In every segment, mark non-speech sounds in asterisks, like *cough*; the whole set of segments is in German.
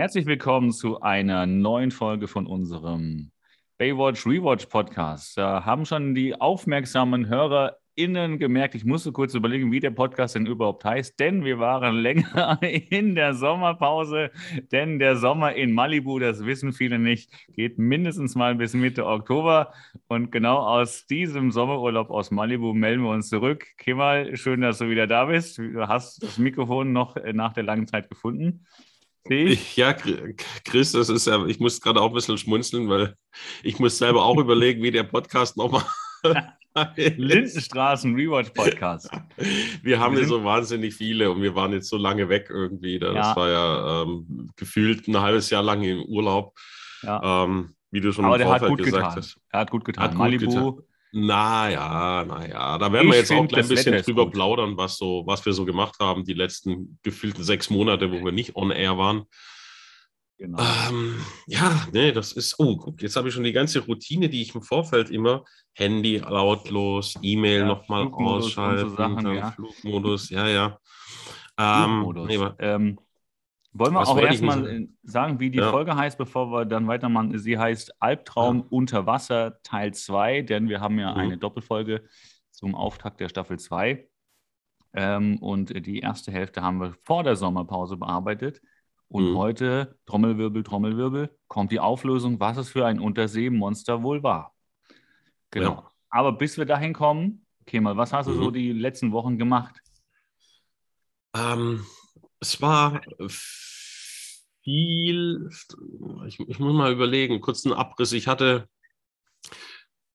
Herzlich willkommen zu einer neuen Folge von unserem Baywatch Rewatch Podcast. Da haben schon die aufmerksamen HörerInnen gemerkt, ich musste kurz überlegen, wie der Podcast denn überhaupt heißt, denn wir waren *laughs* länger in der Sommerpause, denn der Sommer in Malibu, das wissen viele nicht, geht mindestens mal bis Mitte Oktober und genau aus diesem Sommerurlaub aus Malibu melden wir uns zurück. Kemal, schön, dass du wieder da bist. Du hast das Mikrofon noch nach der langen Zeit gefunden. Ich, ja, Chris, das ist ja, ich muss gerade auch ein bisschen schmunzeln, weil ich muss selber auch überlegen, wie der Podcast nochmal. *laughs* Lindenstraßen Rewatch Podcast. *laughs* Wir haben ja so wahnsinnig viele und wir waren jetzt so lange weg irgendwie. Das ja. war ja ähm, gefühlt ein halbes Jahr lang im Urlaub. Ja. Ähm, wie du schon Aber im Vorfeld gesagt getan. hast. Er hat gut getan. Hat Malibu, gut getan. Naja, naja, da werden ich wir jetzt auch ein bisschen drüber gut. plaudern, was, so, was wir so gemacht haben, die letzten gefühlten sechs Monate, wo wir nicht on air waren. Genau. Ähm, ja, nee, das ist, oh, guck, jetzt habe ich schon die ganze Routine, die ich im Vorfeld immer, Handy lautlos, E-Mail ja, nochmal ausschalten, so Sachen, ja. Flugmodus, ja, ja. Ähm, Flugmodus. Nee, ähm, wollen wir Was auch erstmal äh, sagen, wie die ja. Folge heißt, bevor wir dann weitermachen? Sie heißt Albtraum ja. unter Wasser Teil 2, denn wir haben ja mhm. eine Doppelfolge zum Auftakt der Staffel 2. Ähm, und die erste Hälfte haben wir vor der Sommerpause bearbeitet. Und mhm. heute, Trommelwirbel, Trommelwirbel, kommt die Auflösung, was es für ein Unterseemonster wohl war. Genau. Ja. Aber bis wir dahin kommen, Kemal, was hast mhm. du so mhm. die letzten Wochen gemacht? Ähm, es war viel, ich, ich, muss mal überlegen, kurzen Abriss. Ich hatte,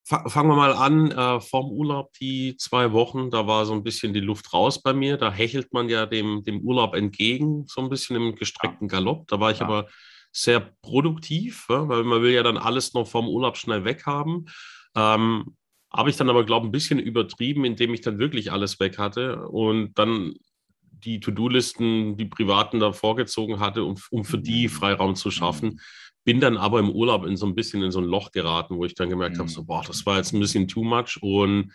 fangen wir mal an, äh, vorm Urlaub die zwei Wochen, da war so ein bisschen die Luft raus bei mir. Da hechelt man ja dem, dem Urlaub entgegen, so ein bisschen im gestreckten Galopp. Da war ich ja. aber sehr produktiv, ja, weil man will ja dann alles noch vorm Urlaub schnell weghaben. Ähm, habe ich dann aber, glaube ich, ein bisschen übertrieben, indem ich dann wirklich alles weg hatte. Und dann die To-Do-Listen, die privaten da vorgezogen hatte, um, um für die mhm. Freiraum zu schaffen. Mhm. Bin dann aber im Urlaub in so ein bisschen in so ein Loch geraten, wo ich dann gemerkt mhm. habe, so, boah, das war jetzt ein bisschen too much. Und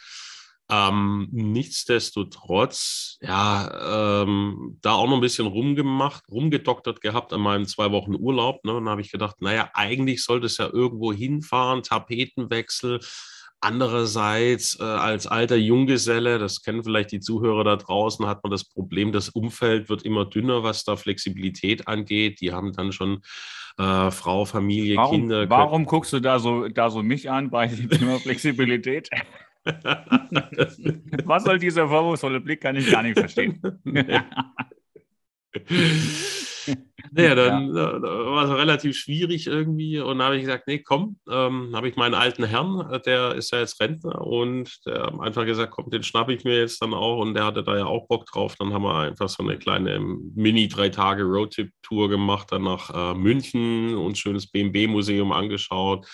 ähm, nichtsdestotrotz, ja, ähm, da auch noch ein bisschen rumgemacht, rumgedoktert gehabt an meinem zwei Wochen Urlaub. Ne? Und dann habe ich gedacht, naja, eigentlich sollte es ja irgendwo hinfahren, Tapetenwechsel, Andererseits, äh, als alter Junggeselle, das kennen vielleicht die Zuhörer da draußen, hat man das Problem, das Umfeld wird immer dünner, was da Flexibilität angeht. Die haben dann schon äh, Frau, Familie, warum, Kinder. Warum guckst du da so, da so mich an bei dem Thema Flexibilität? *laughs* was soll dieser vorwurfsvolle Blick, kann ich gar nicht verstehen. Naja, dann ja. äh, war es relativ schwierig irgendwie. Und dann habe ich gesagt, nee, komm, ähm, habe ich meinen alten Herrn, äh, der ist ja jetzt Rentner und der hat einfach gesagt, komm, den schnappe ich mir jetzt dann auch. Und der hatte da ja auch Bock drauf. Dann haben wir einfach so eine kleine Mini-Drei-Tage-Roadtrip-Tour gemacht, dann nach äh, München und schönes BMW-Museum angeschaut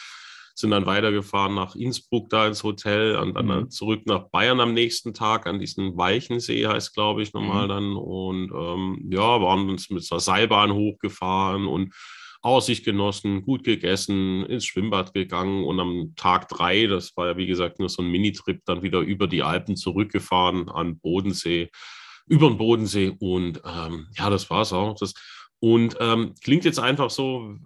sind dann weitergefahren nach Innsbruck da ins Hotel und dann mhm. zurück nach Bayern am nächsten Tag an diesen Weichensee heißt, glaube ich, nochmal mhm. dann. Und ähm, ja, waren uns mit zur Seilbahn hochgefahren und Aussicht genossen, gut gegessen, ins Schwimmbad gegangen und am Tag drei, das war ja wie gesagt nur so ein Minitrip, dann wieder über die Alpen zurückgefahren an Bodensee, über den Bodensee und ähm, ja, das war es auch. Das, und ähm, klingt jetzt einfach so,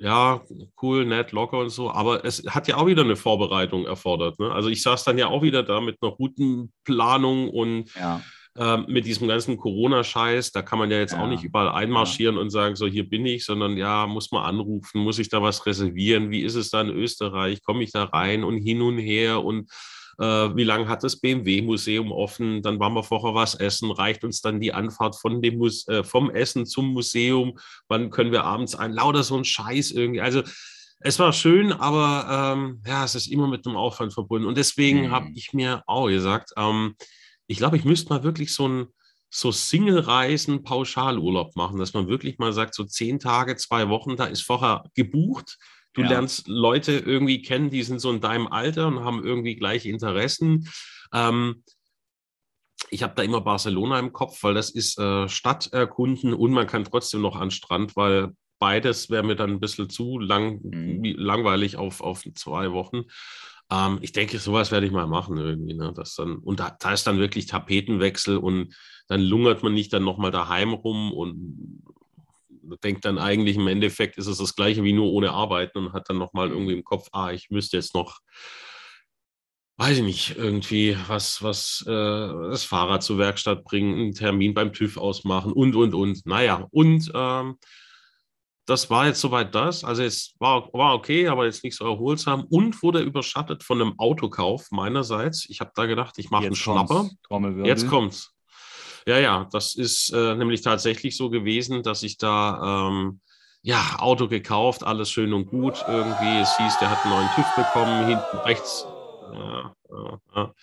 ja, cool, nett, locker und so, aber es hat ja auch wieder eine Vorbereitung erfordert. Ne? Also ich saß dann ja auch wieder da mit einer Routenplanung und ja. äh, mit diesem ganzen Corona-Scheiß, da kann man ja jetzt ja. auch nicht überall einmarschieren ja. und sagen, so hier bin ich, sondern ja, muss man anrufen, muss ich da was reservieren, wie ist es da in Österreich, komme ich da rein und hin und her und äh, wie lange hat das BMW-Museum offen, dann waren wir vorher was essen, reicht uns dann die Anfahrt von dem Muse äh, vom Essen zum Museum, wann können wir abends ein, lauter so ein Scheiß irgendwie. Also es war schön, aber ähm, ja, es ist immer mit einem Aufwand verbunden. Und deswegen mhm. habe ich mir auch gesagt, ähm, ich glaube, ich müsste mal wirklich so ein so Single-Reisen, Pauschalurlaub machen, dass man wirklich mal sagt, so zehn Tage, zwei Wochen, da ist vorher gebucht Du ja. lernst Leute irgendwie kennen, die sind so in deinem Alter und haben irgendwie gleiche Interessen. Ähm, ich habe da immer Barcelona im Kopf, weil das ist äh, Stadt erkunden und man kann trotzdem noch an Strand, weil beides wäre mir dann ein bisschen zu lang, mhm. langweilig auf, auf zwei Wochen. Ähm, ich denke, sowas werde ich mal machen irgendwie. Ne? Das dann, und da, da, ist dann wirklich Tapetenwechsel und dann lungert man nicht dann nochmal daheim rum und denkt dann eigentlich im Endeffekt ist es das gleiche wie nur ohne Arbeiten und hat dann nochmal irgendwie im Kopf, ah, ich müsste jetzt noch, weiß ich nicht, irgendwie was, was äh, das Fahrrad zur Werkstatt bringen, einen Termin beim TÜV ausmachen und, und, und. Naja, und ähm, das war jetzt soweit das. Also es war, war okay, aber jetzt nicht so erholsam und wurde überschattet von einem Autokauf meinerseits. Ich habe da gedacht, ich mache einen Schnapper. Jetzt kommt's. Ja, ja, das ist äh, nämlich tatsächlich so gewesen, dass ich da ähm, ja Auto gekauft, alles schön und gut irgendwie. Es hieß, der hat einen neuen TÜV bekommen, hinten rechts. Ja, ja, ja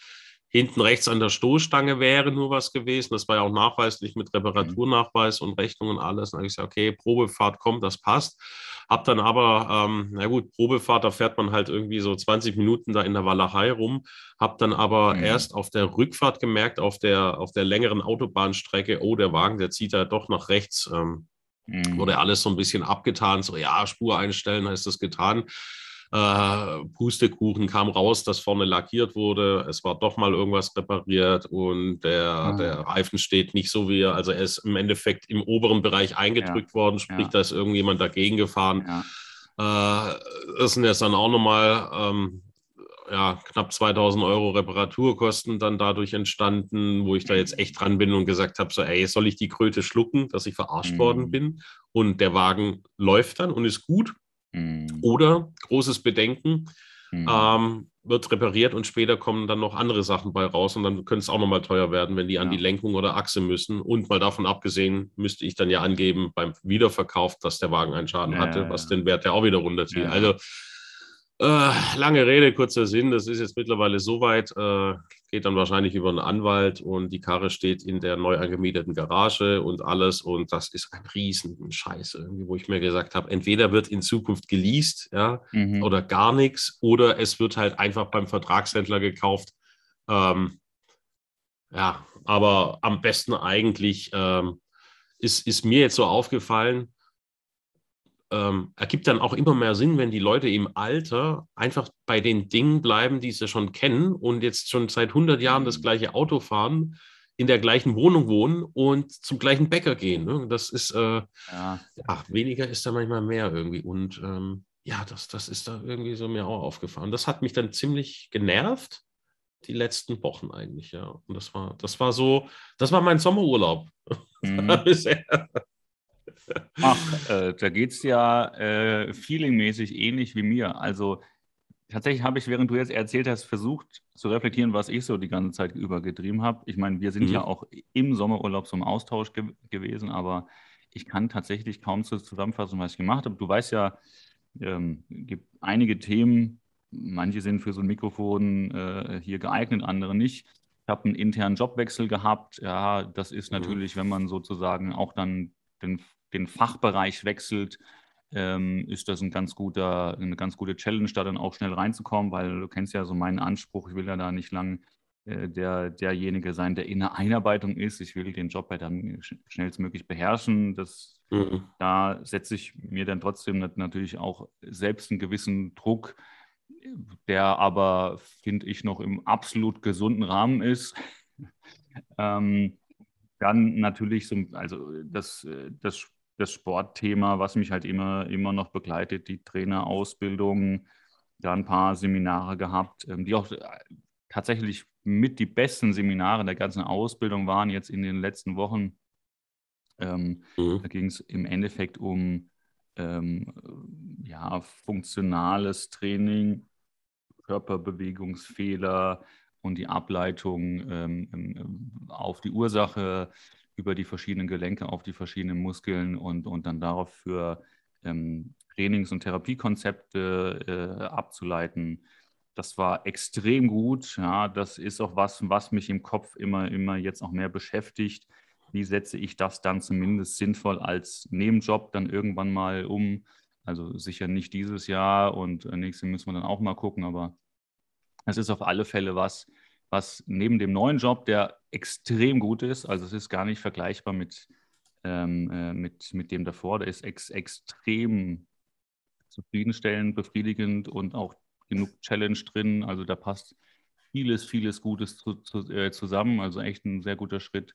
hinten rechts an der Stoßstange wäre nur was gewesen. Das war ja auch nachweislich mit Reparaturnachweis und Rechnung und alles. Dann habe ich gesagt, okay, Probefahrt kommt, das passt. Hab dann aber, ähm, na gut, Probefahrt, da fährt man halt irgendwie so 20 Minuten da in der Walachei rum. Hab dann aber mhm. erst auf der Rückfahrt gemerkt, auf der, auf der längeren Autobahnstrecke, oh, der Wagen, der zieht da doch nach rechts. Ähm, mhm. Wurde alles so ein bisschen abgetan, so ja, Spur einstellen, da ist das getan. Äh, Pustekuchen kam raus, dass vorne lackiert wurde. Es war doch mal irgendwas repariert und der, ah. der Reifen steht nicht so wie er. Also er ist im Endeffekt im oberen Bereich eingedrückt ja. worden, sprich, ja. da ist irgendjemand dagegen gefahren. Ja. Äh, das sind jetzt dann auch nochmal ähm, ja, knapp 2000 Euro Reparaturkosten dann dadurch entstanden, wo ich da jetzt echt dran bin und gesagt habe, so, ey, soll ich die Kröte schlucken, dass ich verarscht mhm. worden bin? Und der Wagen läuft dann und ist gut. Mhm. Oder großes Bedenken, mhm. ähm, wird repariert und später kommen dann noch andere Sachen bei raus und dann könnte es auch nochmal teuer werden, wenn die an ja. die Lenkung oder Achse müssen. Und mal davon abgesehen, müsste ich dann ja angeben beim Wiederverkauf, dass der Wagen einen Schaden ja, hatte, ja, was den Wert ja auch wieder runterzieht. Also äh, lange Rede, kurzer Sinn. Das ist jetzt mittlerweile soweit. Äh, geht dann wahrscheinlich über einen Anwalt und die Karre steht in der neu angemieteten Garage und alles. Und das ist ein riesen Scheiß irgendwie, wo ich mir gesagt habe, entweder wird in Zukunft geleast, ja, mhm. oder gar nichts, oder es wird halt einfach beim Vertragshändler gekauft. Ähm, ja, aber am besten eigentlich ähm, ist, ist mir jetzt so aufgefallen, ähm, ergibt dann auch immer mehr Sinn, wenn die Leute im Alter einfach bei den Dingen bleiben, die sie schon kennen und jetzt schon seit 100 Jahren das mhm. gleiche Auto fahren, in der gleichen Wohnung wohnen und zum gleichen Bäcker gehen. Ne? Das ist, äh, ja. ja. weniger ist da manchmal mehr irgendwie. Und ähm, ja, das, das ist da irgendwie so mir auch aufgefallen. Das hat mich dann ziemlich genervt, die letzten Wochen eigentlich, ja. Und das war, das war so, das war mein Sommerurlaub. *laughs* Mhm. Ach, äh, da geht es ja äh, feelingmäßig ähnlich wie mir. Also tatsächlich habe ich, während du jetzt erzählt hast, versucht zu reflektieren, was ich so die ganze Zeit übergetrieben habe. Ich meine, wir sind mhm. ja auch im Sommerurlaub zum Austausch ge gewesen, aber ich kann tatsächlich kaum zusammenfassen, was ich gemacht habe. Du weißt ja, ähm, gibt einige Themen, manche sind für so ein Mikrofon äh, hier geeignet, andere nicht. Ich habe einen internen Jobwechsel gehabt. Ja, das ist mhm. natürlich, wenn man sozusagen auch dann den den Fachbereich wechselt, ähm, ist das ein ganz guter, eine ganz gute Challenge, da dann auch schnell reinzukommen, weil du kennst ja so meinen Anspruch, ich will ja da nicht lang äh, der, derjenige sein, der in der Einarbeitung ist. Ich will den Job ja dann schnellstmöglich beherrschen. Das, mhm. Da setze ich mir dann trotzdem natürlich auch selbst einen gewissen Druck, der aber, finde ich, noch im absolut gesunden Rahmen ist. *laughs* ähm, dann natürlich so, also das, das das Sportthema, was mich halt immer, immer noch begleitet, die Trainerausbildung, da ein paar Seminare gehabt, ähm, die auch äh, tatsächlich mit die besten Seminare der ganzen Ausbildung waren jetzt in den letzten Wochen. Ähm, mhm. Da ging es im Endeffekt um ähm, ja, funktionales Training, Körperbewegungsfehler und die Ableitung ähm, ähm auf die Ursache über die verschiedenen Gelenke auf die verschiedenen Muskeln und, und dann darauf für ähm, Trainings- und Therapiekonzepte äh, abzuleiten. Das war extrem gut. Ja, das ist auch was, was mich im Kopf immer, immer jetzt auch mehr beschäftigt. Wie setze ich das dann zumindest sinnvoll als Nebenjob dann irgendwann mal um? Also sicher nicht dieses Jahr und nächstes müssen wir dann auch mal gucken, aber es ist auf alle Fälle was, was neben dem neuen Job, der extrem gut ist, also es ist gar nicht vergleichbar mit, ähm, äh, mit, mit dem davor, der ist ex extrem zufriedenstellend, befriedigend und auch genug Challenge drin. Also da passt vieles, vieles Gutes zu, zu, äh, zusammen. Also echt ein sehr guter Schritt.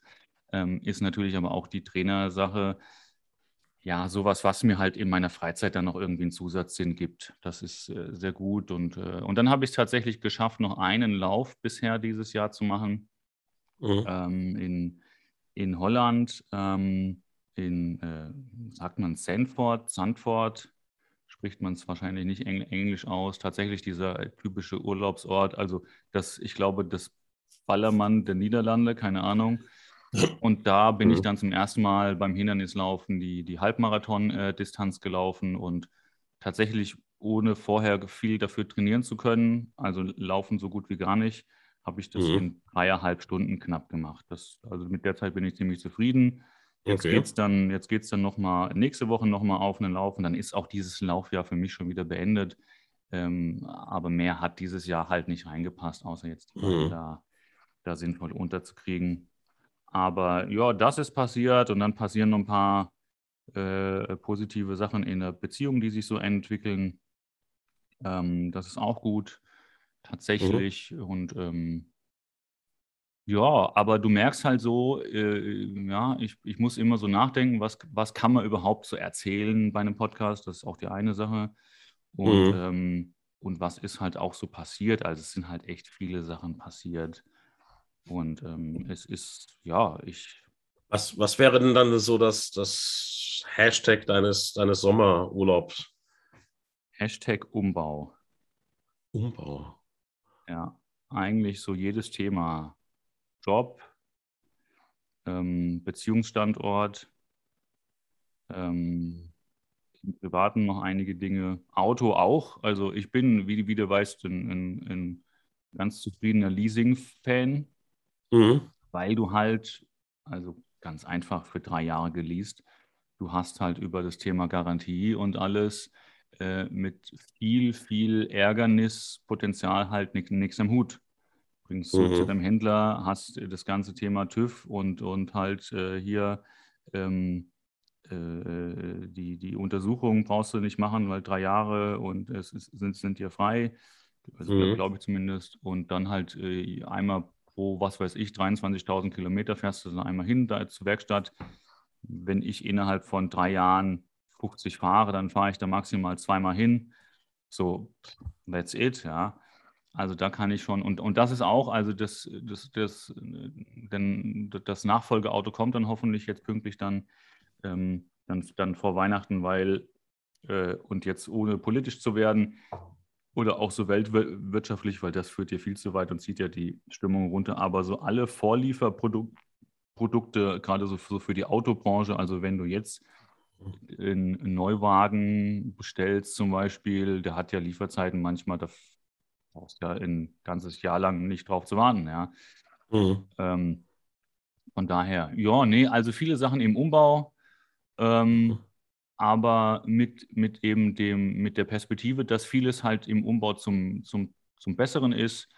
Ähm, ist natürlich aber auch die Trainersache. Ja, sowas, was mir halt in meiner Freizeit dann noch irgendwie einen Zusatzsinn gibt. Das ist äh, sehr gut. Und, äh, und dann habe ich es tatsächlich geschafft, noch einen Lauf bisher dieses Jahr zu machen. Mhm. Ähm, in, in Holland, ähm, in, äh, sagt man Sandford, Sandford, spricht man es wahrscheinlich nicht Engl Englisch aus. Tatsächlich dieser typische Urlaubsort. Also das, ich glaube, das Ballermann der Niederlande, keine Ahnung. Und da bin mhm. ich dann zum ersten Mal beim Hindernislaufen die, die Halbmarathon-Distanz gelaufen und tatsächlich ohne vorher viel dafür trainieren zu können, also laufen so gut wie gar nicht, habe ich das mhm. in dreieinhalb Stunden knapp gemacht. Das, also mit der Zeit bin ich ziemlich zufrieden. Jetzt okay. geht es dann, jetzt geht's dann nochmal nächste Woche nochmal auf einen Lauf und dann ist auch dieses Laufjahr für mich schon wieder beendet. Ähm, aber mehr hat dieses Jahr halt nicht reingepasst, außer jetzt mhm. da, da sinnvoll unterzukriegen. Aber ja, das ist passiert und dann passieren noch ein paar äh, positive Sachen in der Beziehung, die sich so entwickeln. Ähm, das ist auch gut, tatsächlich. Mhm. Und ähm, ja, aber du merkst halt so, äh, ja, ich, ich muss immer so nachdenken, was, was kann man überhaupt so erzählen bei einem Podcast? Das ist auch die eine Sache. Und, mhm. ähm, und was ist halt auch so passiert? Also es sind halt echt viele Sachen passiert. Und ähm, es ist, ja, ich. Was, was wäre denn dann so das, das Hashtag deines, deines Sommerurlaubs? Hashtag Umbau. Umbau. Ja, eigentlich so jedes Thema. Job, ähm, Beziehungsstandort, ähm, im Privaten noch einige Dinge, Auto auch. Also ich bin, wie, wie du weißt, ein, ein, ein ganz zufriedener Leasing-Fan mhm. weil du halt, also ganz einfach für drei Jahre geleast, du hast halt über das Thema Garantie und alles äh, mit viel, viel Ärgernispotenzial halt nichts am Hut. Bringst du mhm. zu deinem Händler, hast das ganze Thema TÜV und, und halt äh, hier ähm, äh, die, die Untersuchung brauchst du nicht machen, weil drei Jahre und es ist, sind, sind dir frei. Also mhm. glaube ich zumindest. Und dann halt äh, einmal pro, was weiß ich, 23.000 Kilometer fährst du dann einmal hin da zur Werkstatt. Wenn ich innerhalb von drei Jahren 50 fahre, dann fahre ich da maximal zweimal hin. So, that's it, ja. Also da kann ich schon, und, und das ist auch, also das, das, das, denn das Nachfolgeauto kommt dann hoffentlich jetzt pünktlich dann, ähm, dann, dann vor Weihnachten, weil, äh, und jetzt ohne politisch zu werden, oder auch so weltwirtschaftlich, weil das führt ja viel zu weit und zieht ja die Stimmung runter. Aber so alle Vorlieferprodukte, gerade so für die Autobranche, also wenn du jetzt einen Neuwagen bestellst zum Beispiel, der hat ja Lieferzeiten manchmal, da brauchst du ja ein ganzes Jahr lang nicht drauf zu warten. Ja. Mhm. Ähm, von daher, ja, nee, also viele Sachen im Umbau. Ähm, mhm aber mit, mit eben dem, mit der Perspektive, dass vieles halt im Umbau zum, zum, zum Besseren ist.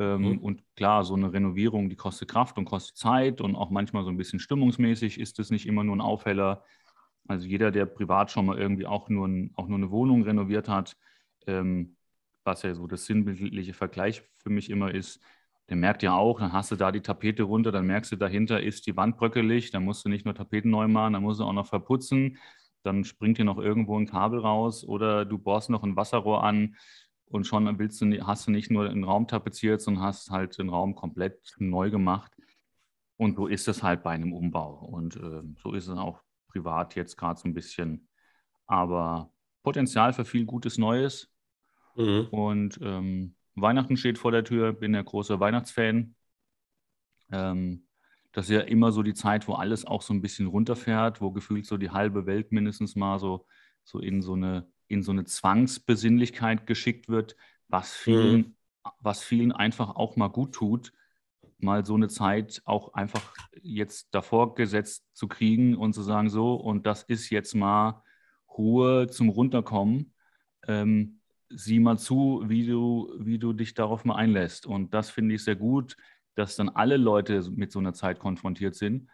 Ähm, mhm. Und klar, so eine Renovierung, die kostet Kraft und kostet Zeit und auch manchmal so ein bisschen stimmungsmäßig ist es nicht immer nur ein Aufheller. Also jeder, der privat schon mal irgendwie auch nur, ein, auch nur eine Wohnung renoviert hat, ähm, was ja so das sinnbildliche Vergleich für mich immer ist, der merkt ja auch, dann hast du da die Tapete runter, dann merkst du, dahinter ist die Wand bröckelig, dann musst du nicht nur Tapeten neu machen, dann musst du auch noch verputzen dann springt dir noch irgendwo ein Kabel raus oder du bohrst noch ein Wasserrohr an und schon willst du, hast du nicht nur einen Raum tapeziert, sondern hast halt den Raum komplett neu gemacht. Und so ist es halt bei einem Umbau. Und äh, so ist es auch privat jetzt gerade so ein bisschen. Aber Potenzial für viel Gutes Neues. Mhm. Und ähm, Weihnachten steht vor der Tür, bin der große Weihnachtsfan. Ähm, das ist ja immer so die Zeit, wo alles auch so ein bisschen runterfährt, wo gefühlt so die halbe Welt mindestens mal so, so in so eine, in so eine Zwangsbesinnlichkeit geschickt wird, was vielen, mhm. was vielen einfach auch mal gut tut, mal so eine Zeit auch einfach jetzt davor gesetzt zu kriegen und zu sagen, so, und das ist jetzt mal Ruhe zum Runterkommen. Ähm, sieh mal zu, wie du, wie du dich darauf mal einlässt. Und das finde ich sehr gut dass dann alle Leute mit so einer Zeit konfrontiert sind,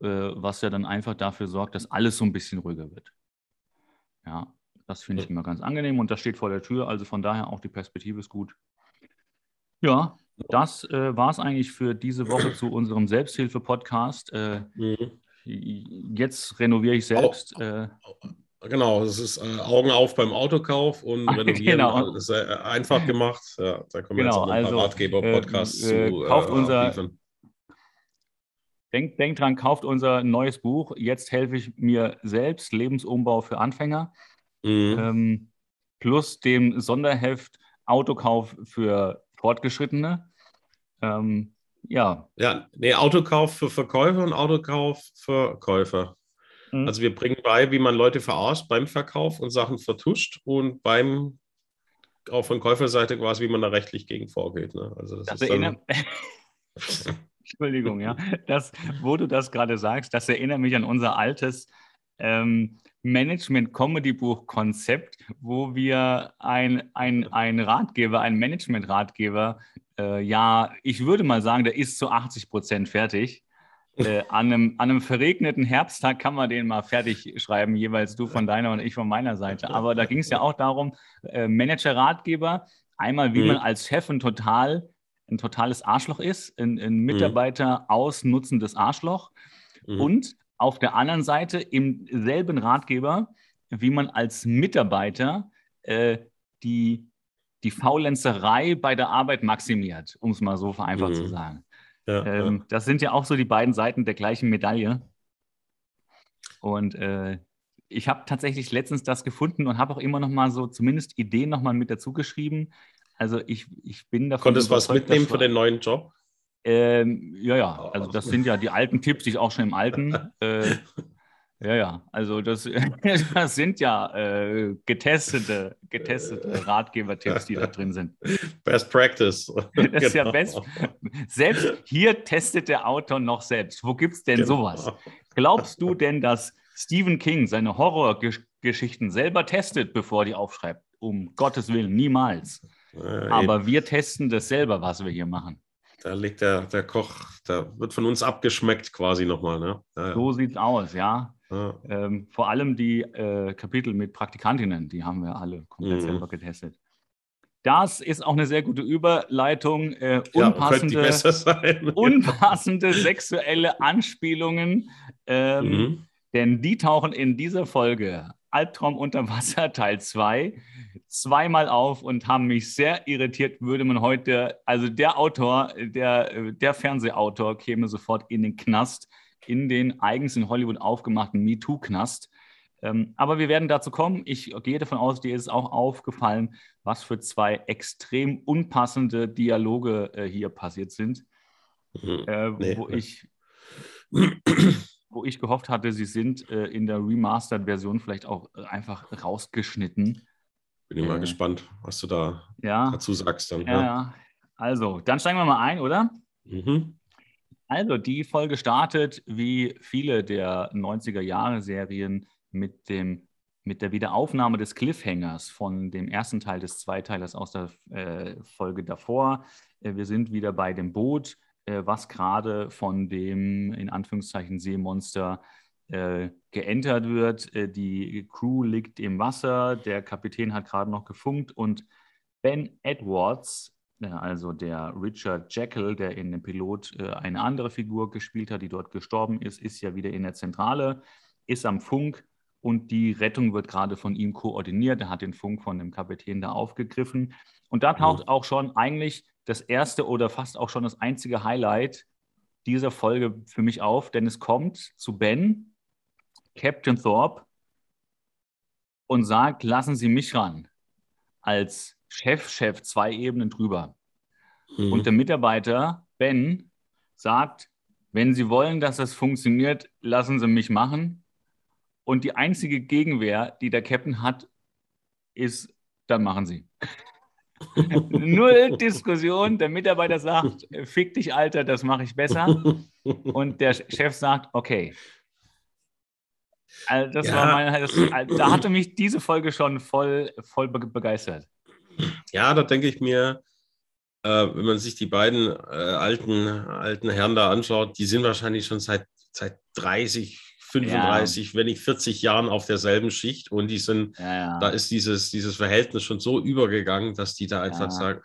äh, was ja dann einfach dafür sorgt, dass alles so ein bisschen ruhiger wird. Ja, das finde ich immer ganz angenehm und das steht vor der Tür, also von daher auch die Perspektive ist gut. Ja, das äh, war es eigentlich für diese Woche zu unserem Selbsthilfe-Podcast. Äh, mhm. jetzt renoviere ich selbst. Oh, äh, genau, es ist äh, Augen auf beim Autokauf und *laughs* renovieren genau. ist äh, einfach gemacht. Ja, da kommen genau, wir jetzt auch also, Ratgeber-Podcast äh, zu. Kauft unser, Denkt, denkt dran, kauft unser neues Buch. Jetzt helfe ich mir selbst, Lebensumbau für Anfänger. Mhm. Ähm, plus dem Sonderheft Autokauf für Fortgeschrittene. Ähm, ja. Ja, nee, Autokauf für Verkäufer und Autokauf für Käufer. Mhm. Also wir bringen bei, wie man Leute verarscht beim Verkauf und Sachen vertuscht und beim auch von Käuferseite quasi, wie man da rechtlich gegen vorgeht. Ne? Also das, das ist dann, *laughs* Entschuldigung, ja. Das, wo du das gerade sagst, das erinnert mich an unser altes ähm, Management-Comedy-Buch-Konzept, wo wir ein, ein, ein Ratgeber, ein Management-Ratgeber, äh, ja, ich würde mal sagen, der ist zu 80 Prozent fertig. Äh, an, einem, an einem verregneten Herbsttag kann man den mal fertig schreiben, jeweils du von deiner und ich von meiner Seite. Aber da ging es ja auch darum, äh, Manager-Ratgeber, einmal wie mhm. man als Chef ein total ein totales Arschloch ist, ein, ein mhm. Mitarbeiter mhm. ausnutzendes Arschloch. Mhm. Und auf der anderen Seite im selben Ratgeber, wie man als Mitarbeiter äh, die, die Faulenzerei bei der Arbeit maximiert, um es mal so vereinfacht mhm. zu sagen. Ja, ähm, ja. Das sind ja auch so die beiden Seiten der gleichen Medaille. Und äh, ich habe tatsächlich letztens das gefunden und habe auch immer noch mal so zumindest Ideen noch mal mit dazu geschrieben, also ich, ich bin davon. Konntest du was mitnehmen für den neuen Job? Ähm, ja, ja. Also das sind ja die alten Tipps, die ich auch schon im alten. *laughs* Äh, ja, ja. Also das, *laughs* das sind ja äh, getestete, getestete Ratgeber-Tipps, die da drin sind. *laughs* Best Practice. *laughs* Das ist ja genau. best. Selbst hier testet der Autor noch selbst. Wo gibt es denn genau. sowas? Glaubst du denn, dass Stephen King seine Horrorgeschichten selber testet, bevor die aufschreibt? Um Gottes Willen, niemals. Äh, Aber eben. wir testen das selber, was wir hier machen. Da liegt der, der Koch, da wird von uns abgeschmeckt quasi nochmal. Ne? Ja, ja. So sieht es aus, ja. Ja. Ähm, vor allem die äh, Kapitel mit Praktikantinnen, die haben wir alle komplett mhm. selber getestet. Das ist auch eine sehr gute Überleitung. Äh, unpassende, genau. *laughs* unpassende sexuelle Anspielungen, ähm, mhm. denn die tauchen in dieser Folge Albtraum unter Wasser *laughs* Teil 2 zweimal auf und haben mich sehr irritiert, würde man heute, also der Autor, der, der Fernsehautor käme sofort in den Knast, in den eigens in Hollywood aufgemachten MeToo-Knast. Ähm, aber wir werden dazu kommen. Ich gehe davon aus, dir ist auch aufgefallen, was für zwei extrem unpassende Dialoge äh, hier passiert sind, mhm. äh, nee, wo nee. ich wo ich gehofft hatte, sie sind äh, in der Remastered-Version vielleicht auch äh, einfach rausgeschnitten. Bin ich mal äh, gespannt, was du da ja, dazu sagst dann. Ja, ja. Also, dann steigen wir mal ein, oder? Mhm. Also, die Folge startet wie viele der 90er-Jahre-Serien mit, mit der Wiederaufnahme des Cliffhangers von dem ersten Teil des Zweiteilers aus der äh, Folge davor. Äh, wir sind wieder bei dem Boot äh, was gerade von dem in Anführungszeichen Seemonster äh, geentert wird. Äh, die Crew liegt im Wasser, der Kapitän hat gerade noch gefunkt und Ben Edwards, also der Richard Jekyll, der in dem Pilot äh, eine andere Figur gespielt hat, die dort gestorben ist, ist ja wieder in der Zentrale, ist am Funk und die Rettung wird gerade von ihm koordiniert. Er hat den Funk von dem Kapitän da aufgegriffen. Und da taucht auch schon eigentlich das erste oder fast auch schon das einzige Highlight dieser Folge für mich auf, denn es kommt zu Ben, Captain Thorpe, und sagt, lassen Sie mich ran. Als Chef, Chef, zwei Ebenen drüber. Mhm. Und der Mitarbeiter, Ben, sagt, wenn Sie wollen, dass das funktioniert, lassen Sie mich machen. Und die einzige Gegenwehr, die der Captain hat, ist, dann machen Sie. *laughs* Null Diskussion. Der Mitarbeiter sagt, fick dich, Alter, das mache ich besser. Und der Chef sagt, okay. Also das ja. war meine, das, da hatte mich diese Folge schon voll, voll begeistert. Ja, da denke ich mir, äh, wenn man sich die beiden äh, alten, alten Herren da anschaut, die sind wahrscheinlich schon seit, seit 30, 35, ja. wenn nicht 40 Jahren auf derselben Schicht und die sind, ja, ja. da ist dieses, dieses Verhältnis schon so übergegangen, dass die da einfach sagen,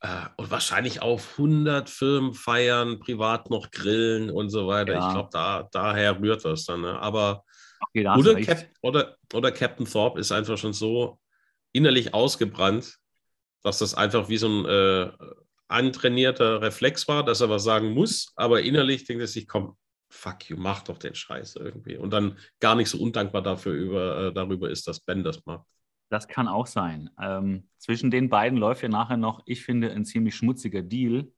Äh, und wahrscheinlich auf 100 Firmen feiern, privat noch grillen und so weiter. Ich glaube, da, daher rührt das dann. Ne? Aber okay, oder, Cap, oder, oder Captain Thorpe ist einfach schon so innerlich ausgebrannt, dass das einfach wie so ein äh, antrainierter Reflex war, dass er was sagen muss, aber innerlich denkt er sich, komm, fuck you, mach doch den Scheiß irgendwie. Und dann gar nicht so undankbar dafür über, äh, darüber ist, dass Ben das macht. Das kann auch sein. Ähm, zwischen den beiden läuft ja nachher noch, ich finde, ein ziemlich schmutziger Deal.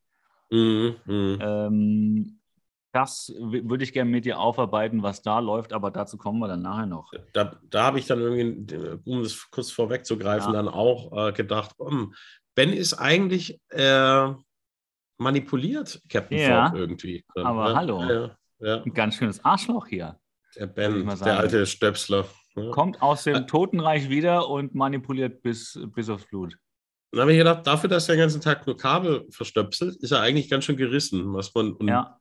Mhm, mh. ähm, das würde ich gerne mit dir aufarbeiten, was da läuft, aber dazu kommen wir dann nachher noch. Da, da habe ich dann irgendwie, um es kurz vorwegzugreifen, ja. dann auch äh, gedacht, um, Ben ist eigentlich äh, manipuliert, Captain ja, Thorpe irgendwie. aber ne? hallo, ja, ja. ein ganz schönes Arschloch hier. Der Ben, der alte Stöpsler. Kommt aus dem Totenreich wieder und manipuliert bis, bis aufs Blut. Dann habe ich gedacht, dafür, dass er den ganzen Tag nur Kabel verstöpselt, ist er eigentlich ganz schön gerissen. Was man, und, ja.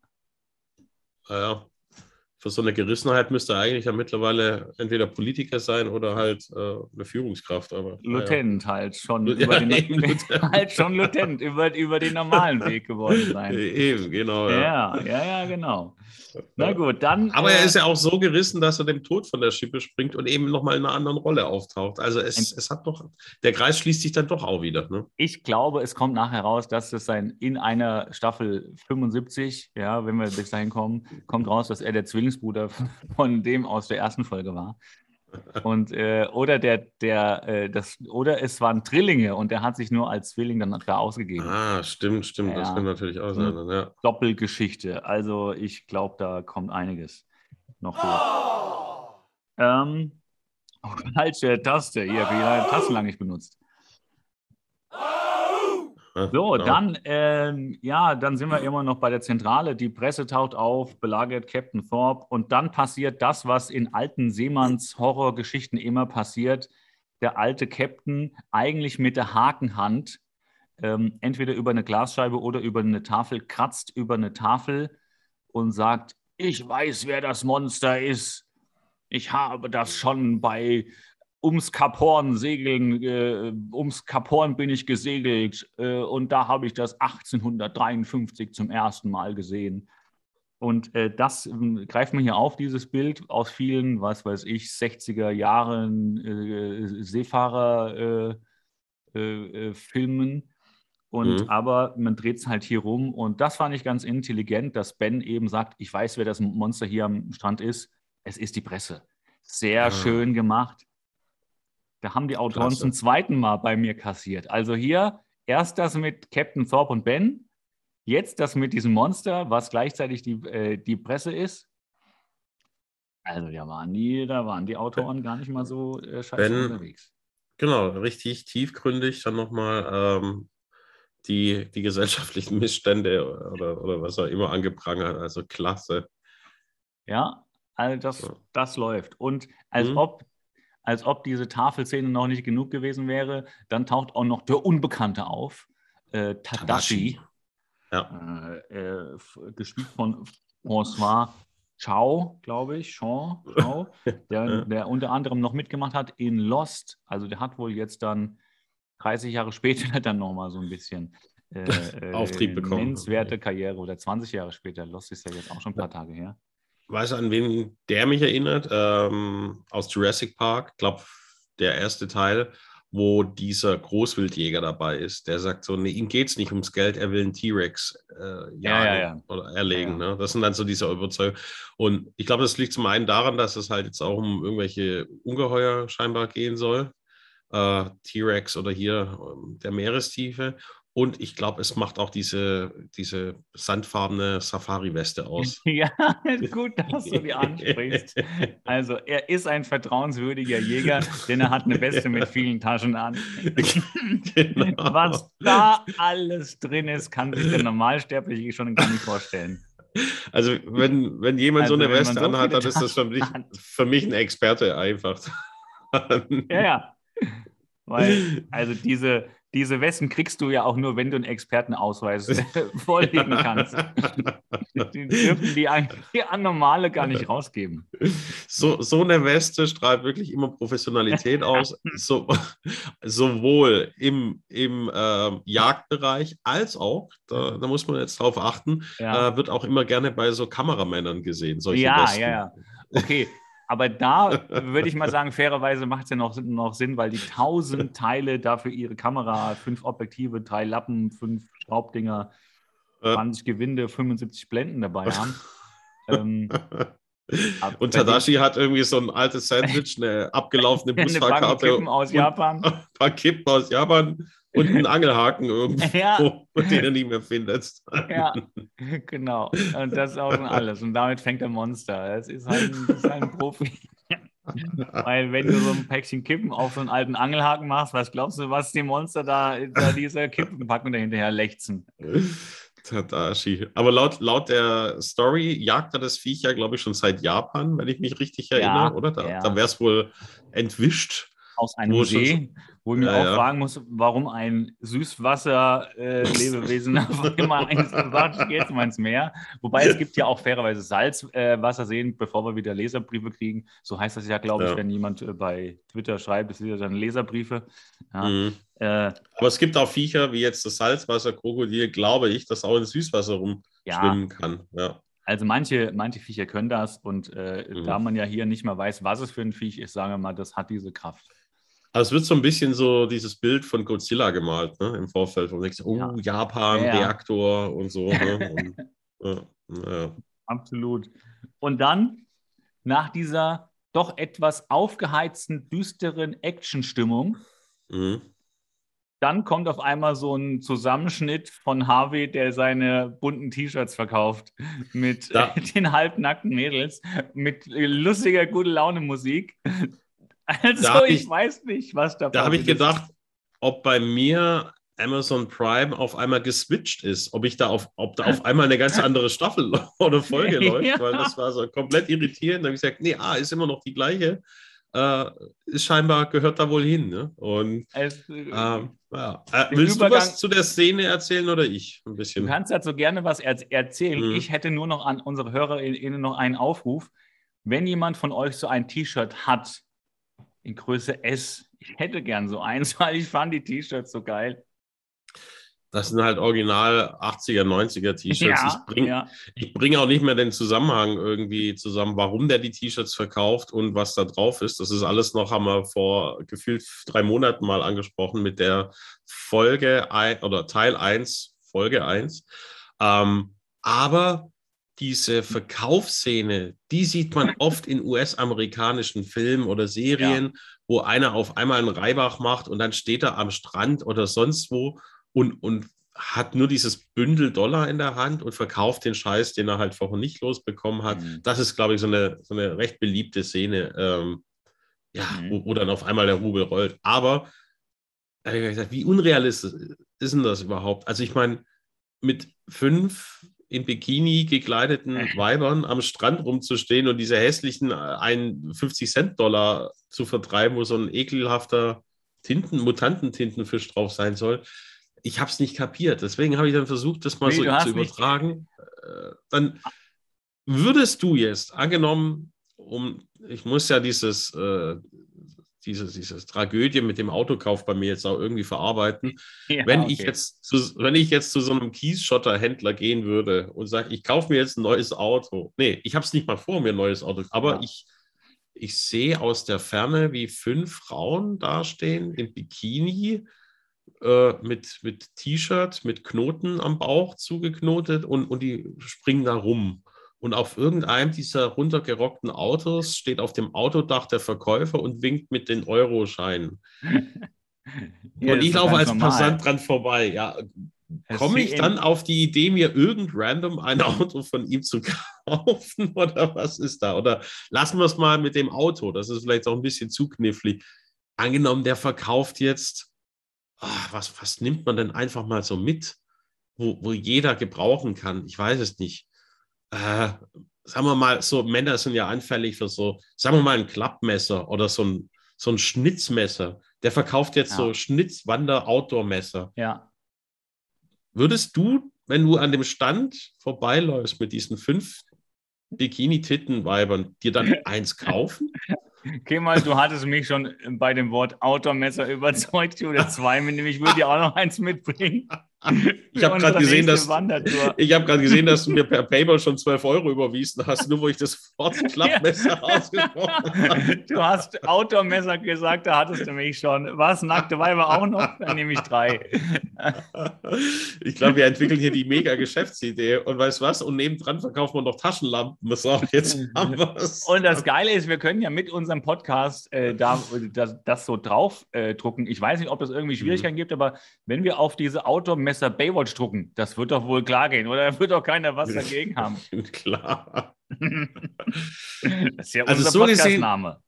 Naja, für so eine Gerissenheit müsste er eigentlich ja mittlerweile entweder Politiker sein oder halt äh, eine Führungskraft. Aber, Lieutenant ja. halt schon *laughs* ja, über den, eben, *laughs* halt schon Lieutenant über, über den normalen Weg geworden sein. *laughs* Eben, genau. Ja, ja, ja, ja genau. Na gut, dann. Aber äh, er ist ja auch so gerissen, dass er dem Tod von der Schippe springt und eben nochmal in einer anderen Rolle auftaucht. Also es, es hat doch, der Kreis schließt sich dann doch auch wieder. Ne? Ich glaube, es kommt nachher raus, dass es sein in einer Staffel 75, ja, wenn wir bis dahin kommen, kommt raus, dass er der Zwillingsbruder von dem aus der ersten Folge war. Und äh, oder der, der, äh, das, oder es waren Drillinge und der hat sich nur als Zwilling dann da ausgegeben. Ah, stimmt, stimmt. Ja, das kann natürlich auch sein. Ja. Doppelgeschichte. Also ich glaube, da kommt einiges noch durch. Oh! Ähm, *laughs* falsche Taste. Hier, habe ich eine Tasten lang So, genau. dann, ähm, ja, dann sind wir immer noch bei der Zentrale. Die Presse taucht auf, belagert Captain Thorpe und dann passiert das, was in alten Seemanns-Horrorgeschichten immer passiert. Der alte Captain eigentlich mit der Hakenhand ähm, entweder über eine Glasscheibe oder über eine Tafel kratzt über eine Tafel und sagt, ich weiß, wer das Monster ist. Ich habe das schon bei ums Kap Horn segeln, äh, ums Kap Horn bin ich gesegelt äh, und da habe ich das 1853 zum ersten Mal gesehen. Und äh, das äh, greift man hier auf, dieses Bild aus vielen, was weiß ich, 60er Jahren äh, Seefahrer-Filmen. Äh, und mhm. aber man dreht es halt hier rum. Und das fand ich ganz intelligent, dass Ben eben sagt, ich weiß, wer das Monster hier am Strand ist. Es ist die Presse. Sehr ah. schön gemacht. Da haben die Autoren Klasse. zum zweiten Mal bei mir kassiert. Also hier erst das mit Captain Thorpe und Ben, jetzt das mit diesem Monster, was gleichzeitig die, äh, die Presse ist. Also da waren die, da waren die Autoren gar nicht mal so äh, scheiße ben, unterwegs. Genau, richtig tiefgründig dann nochmal ähm, die, die gesellschaftlichen Missstände oder, oder was auch immer angeprangert. Also klasse. Ja, also das, ja. das läuft. Und als mhm. ob als ob diese Tafelszene noch nicht genug gewesen wäre. Dann taucht auch noch der Unbekannte auf, äh, Tadashi, ja. äh, äh, gespielt von François Chao, glaube ich, Sean, Chao, *laughs* der, der, unter anderem noch mitgemacht hat in Lost. Also der hat wohl jetzt dann 30 Jahre später *laughs* dann nochmal so ein bisschen äh, äh, Auftrieb bekommen. Nennenswerte Karriere oder 20 Jahre später. Lost ist ja jetzt auch schon ein paar Tage her. Weißt du, an wen der mich erinnert? Ähm, aus Jurassic Park, glaube der erste Teil, wo dieser Großwildjäger dabei ist. Der sagt so, nee, ihm geht es nicht ums Geld, er will einen T-Rex äh, ja, ja, ja. oder erlegen. Ne? Das sind dann so diese Überzeugungen. Und ich glaube, das liegt zum einen daran, dass es halt jetzt auch um irgendwelche Ungeheuer scheinbar gehen soll. Äh, T-Rex oder hier äh, der Meerestiefe. Und ich glaube, es macht auch diese, diese sandfarbene Safari-Weste aus. *laughs* Ja, gut, dass du die ansprichst. Also, er ist ein vertrauenswürdiger Jäger, denn er hat eine Weste mit *laughs* vielen Taschen an. Genau. Was da alles drin ist, kann sich der Normalsterbliche schon gar nicht vorstellen. Also, wenn, wenn jemand also, so eine Weste so anhat, dann ist das für mich, für mich ein Experte einfach. ja, ja. *laughs* Weil, also diese, diese Westen kriegst du ja auch nur, wenn du einen Expertenausweis *laughs* *laughs* vorlegen kannst. *laughs* die dürfen die, die Normale gar nicht rausgeben. So, so eine Weste strahlt wirklich immer Professionalität aus, so, sowohl im, im äh, Jagdbereich als auch, da, da, muss man jetzt drauf achten, ja. äh, wird auch immer gerne bei so Kameramännern gesehen. Solche ja, Westen. ja, ja. Okay, aber da würde ich mal sagen, fairerweise macht es ja noch, noch Sinn, weil die tausend Teile dafür ihre Kamera, fünf Objektive, drei Lappen, fünf Schraubdinger, 20 Gewinde, 75 Blenden dabei haben. *laughs* ähm, und Tadashi hat irgendwie so ein altes Sandwich, eine abgelaufene *laughs* Busfahrkarte. Ein Kippen aus Japan. Ein *laughs* paar Kippen aus Japan und einen *laughs* Angelhaken irgendwo, ja. den er nicht mehr findet. Ja, genau. Und das ist auch schon alles. Und damit fängt der Monster. Es ist halt ein, ist halt ein Profi. Weil wenn du so ein Päckchen Kippen auf so einen alten Angelhaken machst, was glaubst du, was die Monster da, da diese Kippen packen dahinterher lechzen? Tadashi. Aber laut, laut der Story jagt er das Viech ja, glaube ich, schon seit Japan, wenn ich mich richtig erinnere, ja, oder? Da, ja. da wäre es wohl entwischt. Aus einem See, wo ich mir ja, auch fragen muss, warum ein Süßwasser-Lebewesen äh, *laughs* auf einmal eins sagt, ich gehe jetzt mal ins Meer. Wobei es gibt ja auch fairerweise Salzwasserseen, äh, bevor wir wieder Leserbriefe kriegen. So heißt das ja, glaube ich, wenn jemand äh, bei Twitter schreibt, sind ja dann Leserbriefe. Mhm. Äh, Aber es gibt auch Viecher wie jetzt das Salzwasserkrokodil, glaube ich, das auch in Süßwasser rumschwimmen kann. Ja. Also manche, manche Viecher können das und äh, mhm. da man ja hier nicht mehr weiß, was es für ein Viech ist, sagen wir mal, das hat diese Kraft. Also es wird so ein bisschen so dieses Bild von Godzilla gemalt, ne, im Vorfeld, man denkt, oh, ja. Japan, ja, Reaktor und so. Ne? *laughs* und, ja, Absolut. Und dann, nach dieser doch etwas aufgeheizten, düsteren Actionstimmung, mhm. dann kommt auf einmal so ein Zusammenschnitt von Harvey, der seine bunten T-Shirts verkauft mit ja. *laughs* den halbnackten Mädels, mit lustiger, gute Laune Musik. *laughs* Also ich, ich, weiß nicht, was da Da habe ich gedacht, ob bei mir Amazon Prime auf einmal geswitcht ist, ob ich da auf, ob da auf einmal eine ganz *laughs* andere Staffel *laughs* oder Folge läuft, ja. weil das war so komplett irritierend. Da habe ich gesagt, nee, ah, ist immer noch die gleiche. Äh, ist scheinbar gehört da wohl hin. Ne? Und also, ähm, ja. äh, willst Übergang, du was zu der Szene erzählen oder ich? Ein bisschen. Du kannst dazu gerne was er erzählen. Hm. Ich hätte nur noch an unsere HörerInnen noch einen Aufruf. Wenn jemand von euch so ein T-Shirt hat, in Größe S. Ich hätte gern so eins, *laughs* weil ich fand die T-Shirts so geil. Das sind halt original 80er, 90er T-Shirts. Ja, ich bringe ja. bring auch nicht mehr den Zusammenhang irgendwie zusammen, warum der die T-Shirts verkauft und was da drauf ist. Das ist alles noch, haben wir vor gefühlt drei Monaten mal angesprochen mit der Folge ein, oder Teil 1, Folge 1. Ähm, aber diese Verkaufsszene, die sieht man oft in US-amerikanischen Filmen oder Serien, ja. wo einer auf einmal einen Reibach macht und dann steht er am Strand oder sonst wo und, und hat nur dieses Bündel Dollar in der Hand und verkauft den Scheiß, den er halt vorher nicht losbekommen hat. Mhm. Das ist, glaube ich, so eine, so eine recht beliebte Szene, ähm, ja, mhm. wo, wo, dann auf einmal der Rubel rollt. Aber gesagt, wie unrealistisch ist denn das überhaupt? Also ich meine, mit fünf in Bikini gekleideten *laughs* Weibern am Strand rumzustehen und diese hässlichen 50-Cent-Dollar äh, zu vertreiben, wo so ein ekelhafter Tinten, Mutantentintenfisch drauf sein soll. Ich habe es nicht kapiert. Deswegen habe ich dann versucht, das mal nee, so zu übertragen. Äh, dann würdest du jetzt, angenommen, um, ich muss ja dieses, äh, diese, diese Tragödie mit dem Autokauf bei mir jetzt auch irgendwie verarbeiten. *laughs* Ja, wenn, okay. ich jetzt zu, wenn ich jetzt zu so einem Kiesschotterhändler gehen würde und sage, ich kaufe mir jetzt ein neues Auto. Nee, ich habe es nicht mal vor, mir ein neues Auto, aber ja. ich, ich sehe aus der Ferne, wie fünf Frauen dastehen im Bikini äh, mit, mit T-Shirt, mit Knoten am Bauch zugeknotet und, und die springen da rum. Und auf irgendeinem dieser runtergerockten Autos steht auf dem Autodach der Verkäufer und winkt mit den Euroscheinen. *laughs* ja, und ich laufe als normal. Passant dran vorbei. Ja, komme ich dann auf die Idee, mir irgend random ein Auto von ihm zu *laughs* kaufen oder was ist da? Oder lassen wir es mal mit dem Auto, das ist vielleicht auch ein bisschen zu knifflig. Angenommen, der verkauft jetzt, ach, was, was nimmt man denn einfach mal so mit, wo, wo jeder gebrauchen kann? Ich weiß es nicht äh, sagen wir mal, so Männer sind ja anfällig für so, sagen wir mal, ein Klappmesser oder so ein, so ein Schnitzmesser. der verkauft jetzt ja. so Schnitzwander-Outdoor-Messer. Ja. Würdest du, wenn du an dem Stand vorbeiläufst mit diesen fünf Bikini-Titten-Weibern, dir dann *laughs* eins kaufen? Okay, mal, du hattest mich schon bei dem Wort Outdoor-Messer überzeugt, oder zwei, nämlich würde dir auch noch eins mitbringen. *laughs* *laughs* Ich habe gerade gesehen, dass *laughs* ich habe gerade gesehen, dass du mir per PayPal schon 12 Euro überwiesen hast, nur wo ich das Wort Klappmesser *laughs* ausgesprochen habe. Du hast Outdoor-Messer gesagt, da hattest du mich schon. Was? Nackte Weiber auch noch? Dann nehme ich drei. Ich glaube, wir entwickeln hier die mega Geschäftsidee und weißt was? Und nebendran verkaufen wir noch Taschenlampen. So, jetzt haben wir's. Und das Geile ist, wir können ja mit unserem Podcast äh, da, das, das, so draufdrucken. Äh, ich weiß nicht, ob es irgendwie Schwierigkeiten mhm. gibt, aber wenn wir auf diese Outdoor-Messer Messer Baywatch drucken. Das wird doch wohl klar gehen, oder? Da wird doch keiner was dagegen haben. *laughs* klar. *laughs* das ist ja also unser so Podcast-Name.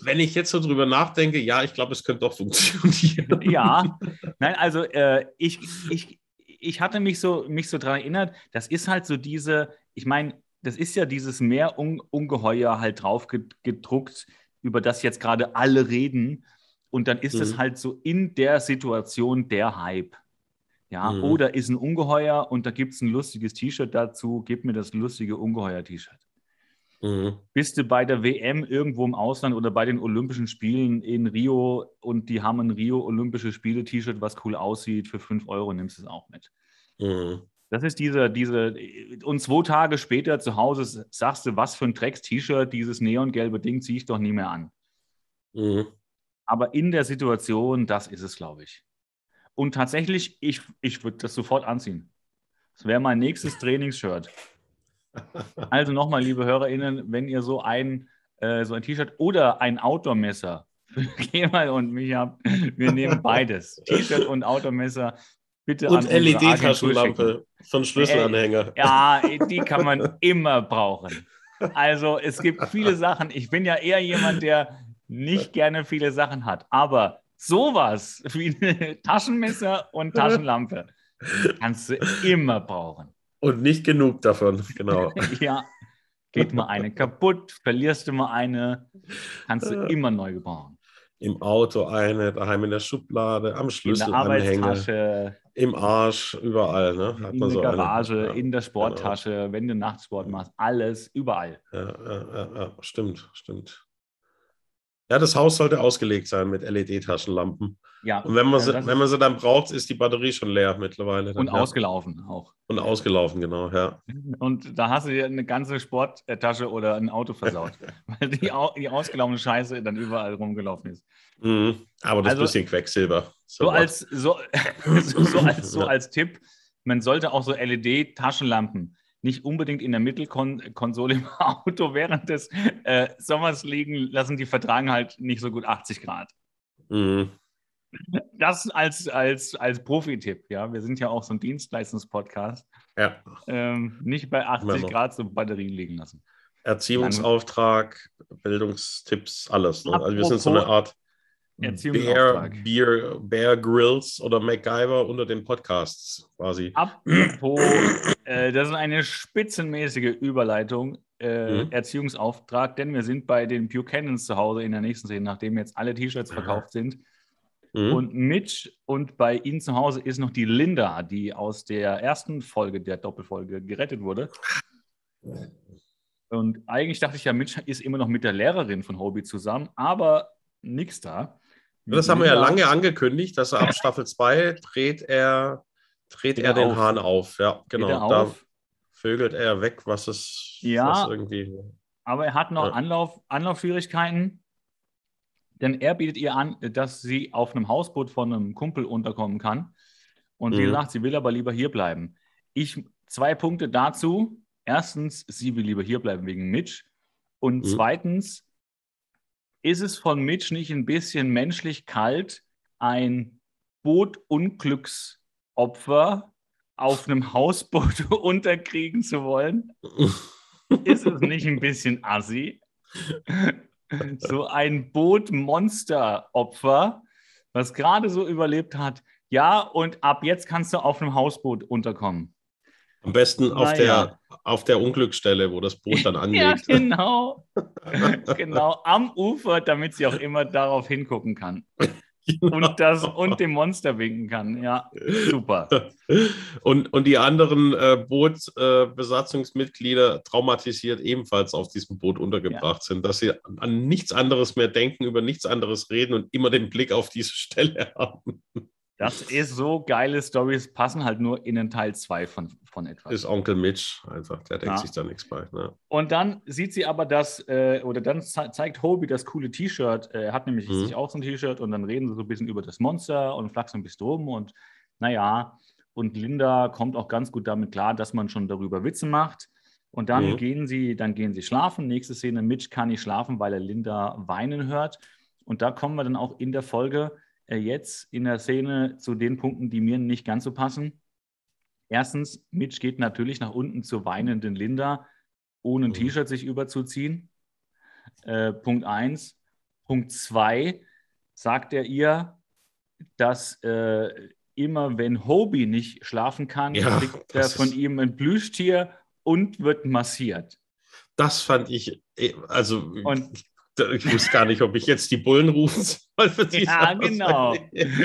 Wenn ich jetzt so drüber nachdenke, ja, ich glaube, es könnte doch funktionieren. ja, nein, also äh, ich, ich, ich hatte mich so, mich so daran erinnert, das ist halt so diese, ich meine, das ist ja dieses Meerungeheuer halt drauf gedruckt, über das jetzt gerade alle reden. Und dann ist es mhm. halt so in der Situation der Hype. Ja, mhm. oder ist ein Ungeheuer und da gibt es ein lustiges T-Shirt dazu, gib mir das lustige Ungeheuer-T-Shirt. Mhm. Bist du bei der WM irgendwo im Ausland oder bei den Olympischen Spielen in Rio und die haben ein Rio Olympische Spiele-T-Shirt, was cool aussieht, für 5 Euro nimmst du es auch mit. Mhm. Das ist diese, diese, und zwei Tage später zu Hause sagst du, was für ein Drecks-T-Shirt, dieses neongelbe Ding ziehe ich doch nie mehr an. Mhm. Aber in der Situation, das ist es, glaube ich. Und tatsächlich, ich, ich würde das sofort anziehen. Das wäre mein nächstes Trainingsshirt. Also nochmal, liebe HörerInnen, wenn ihr so ein, äh, so ein T-Shirt oder ein Outdoor-Messer *laughs* für Kemal und mich habt, wir nehmen beides. T-Shirt und Outdoor-Messer. Bitte und LED-Taschenlampe von Schlüsselanhänger. Äh, ja, die kann man immer brauchen. Also es gibt viele Sachen. Ich bin ja eher jemand, der nicht gerne viele Sachen hat. Aber sowas wie Taschenmesser und Taschenlampe kannst du immer brauchen. Und nicht genug davon, genau. *laughs* ja, geht mal eine kaputt, verlierst du mal eine, kannst du immer neu gebrauchen. Im Auto eine, daheim in der Schublade, am Schlüsselanhänger, im Arsch, überall. Ne? Hat in der so Garage, ja, in der Sporttasche, genau. wenn du Nachtsport machst, alles, überall. Ja, ja, ja, stimmt, stimmt. Ja, das Haus sollte ausgelegt sein mit LED-Taschenlampen. Ja. Und wenn man, sie, wenn man sie dann braucht, ist die Batterie schon leer mittlerweile. Dann, und ja. ausgelaufen auch. Und ausgelaufen, genau, ja. Und da hast du dir eine ganze Sporttasche oder ein Auto versaut, *laughs* weil die, die ausgelaufene Scheiße dann überall rumgelaufen ist. Mhm. Aber das also, bisschen Quecksilber. So, *laughs* so als, so, so, so, als, so als Tipp, man sollte auch so LED-Taschenlampen nicht unbedingt in der Mittelkonsole im *laughs* Auto während des äh, Sommers liegen lassen, die vertragen halt nicht so gut 80 Grad. Mhm. Das als, als, als Profi-Tipp, ja. Wir sind ja auch so ein Dienstleistungspodcast. Ja. Ähm, nicht bei 80 Grad so Batterien liegen lassen. Erziehungsauftrag, Bildungstipps, alles. Ne? Also wir sind so eine Art Bear, Bear, Bear Grills oder MacGyver unter den Podcasts quasi. Apropos, *clears throat* äh, das ist eine spitzenmäßige Überleitung. Äh, mhm. Erziehungsauftrag, denn wir sind bei den Buchanans zu Hause in der nächsten Szene, nachdem jetzt alle T-Shirts verkauft sind. Mhm. Und Mitch und bei ihnen zu Hause ist noch die Linda, die aus der ersten Folge der Doppelfolge gerettet wurde. Und eigentlich dachte ich ja, Mitch ist immer noch mit der Lehrerin von Hobie zusammen, aber nix da. Das haben wir ja lange angekündigt, dass er ab *laughs* Staffel 2 dreht er, dreht er den auf. Hahn auf. Ja, genau. Da vögelt er weg, was es ja, was irgendwie. Aber er hat noch ja. Anlauf, Anlaufschwierigkeiten, denn er bietet ihr an, dass sie auf einem Hausboot von einem Kumpel unterkommen kann. Und sie mhm. sagt, sie will aber lieber hier bleiben. Ich zwei Punkte dazu. Erstens, sie will lieber hier bleiben wegen Mitch. Und mhm. zweitens, ist es von Mitch nicht ein bisschen menschlich kalt, ein Bootunglücksopfer auf einem Hausboot *laughs* unterkriegen zu wollen? ist es nicht ein bisschen assi? *laughs* so ein Bootmonsteropfer, was gerade so überlebt hat. Ja, und ab jetzt kannst du auf einem Hausboot unterkommen. Am besten auf, naja. der, auf der Unglücksstelle, wo das Boot dann *laughs* anlegt. ja, genau. *laughs* genau, am Ufer, damit sie auch immer darauf hingucken kann. und, das, und dem Monster winken kann. Ja, super. Und, und die anderen äh, Bootbesatzungsmitglieder äh, traumatisiert ebenfalls auf diesem Boot untergebracht ja. sind, dass sie an nichts anderes mehr denken, über nichts anderes reden und immer den Blick auf diese Stelle haben. Das ist so geile Stories, passen halt nur in den Teil 2 von, von etwas. Ist Onkel Mitch einfach, der denkt ja. sich da nichts bei. Ne? Und dann sieht sie aber das, äh, oder dann zeigt Hobie das coole T-Shirt. Er hat nämlich mhm. sich auch so ein T-Shirt und dann reden sie so ein bisschen über das Monster und flachsen ein bisschen rum und naja, und Linda kommt auch ganz gut damit klar, dass man schon darüber Witze macht. Und dann mhm. gehen sie, dann gehen sie schlafen. Nächste Szene, Mitch kann nicht schlafen, weil er Linda weinen hört. Und da kommen wir dann auch in der Folge äh, jetzt in der Szene zu den Punkten, die mir nicht ganz so passen. Erstens, Mitch geht natürlich nach unten zur weinenden Linda, ohne ein mhm. T-Shirt sich überzuziehen. Äh, Punkt eins. Punkt zwei, sagt er ihr, dass äh, immer wenn Hobie nicht schlafen kann, ja, kriegt er von ihm ein Plüschtier und wird massiert. Das fand ich, äh, also und ich wusste gar nicht, ob ich jetzt die Bullen rufen soll. Für ja, genau.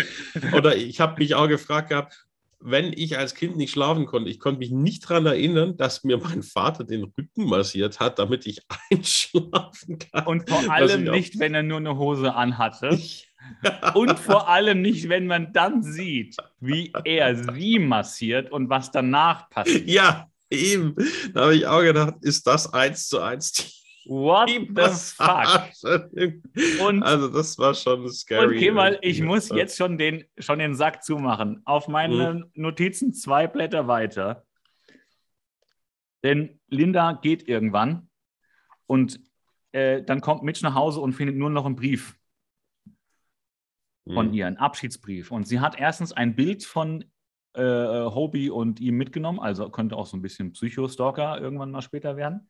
*laughs* Oder ich habe mich auch gefragt gehabt, wenn ich als Kind nicht schlafen konnte, ich konnte mich nicht daran erinnern, dass mir mein Vater den Rücken massiert hat, damit ich *laughs* einschlafen kann. Und vor allem nicht, wenn er nur eine Hose anhatte. *laughs* und vor allem nicht, wenn man dann sieht, wie er sie massiert und was danach passiert. Ja, eben. Da habe ich auch gedacht, ist das eins zu eins die What the fuck? Und, also das war schon scary. Okay, mal, ich muss jetzt schon den, schon den Sack zumachen. Auf meinen hm. Notizen zwei Blätter weiter. Denn Linda geht irgendwann und äh, dann kommt Mitch nach Hause und findet nur noch einen Brief von hm. ihr, einen Abschiedsbrief. Und sie hat erstens ein Bild von äh, Hobie und ihm mitgenommen, also könnte auch so ein bisschen Psychostalker irgendwann mal später werden.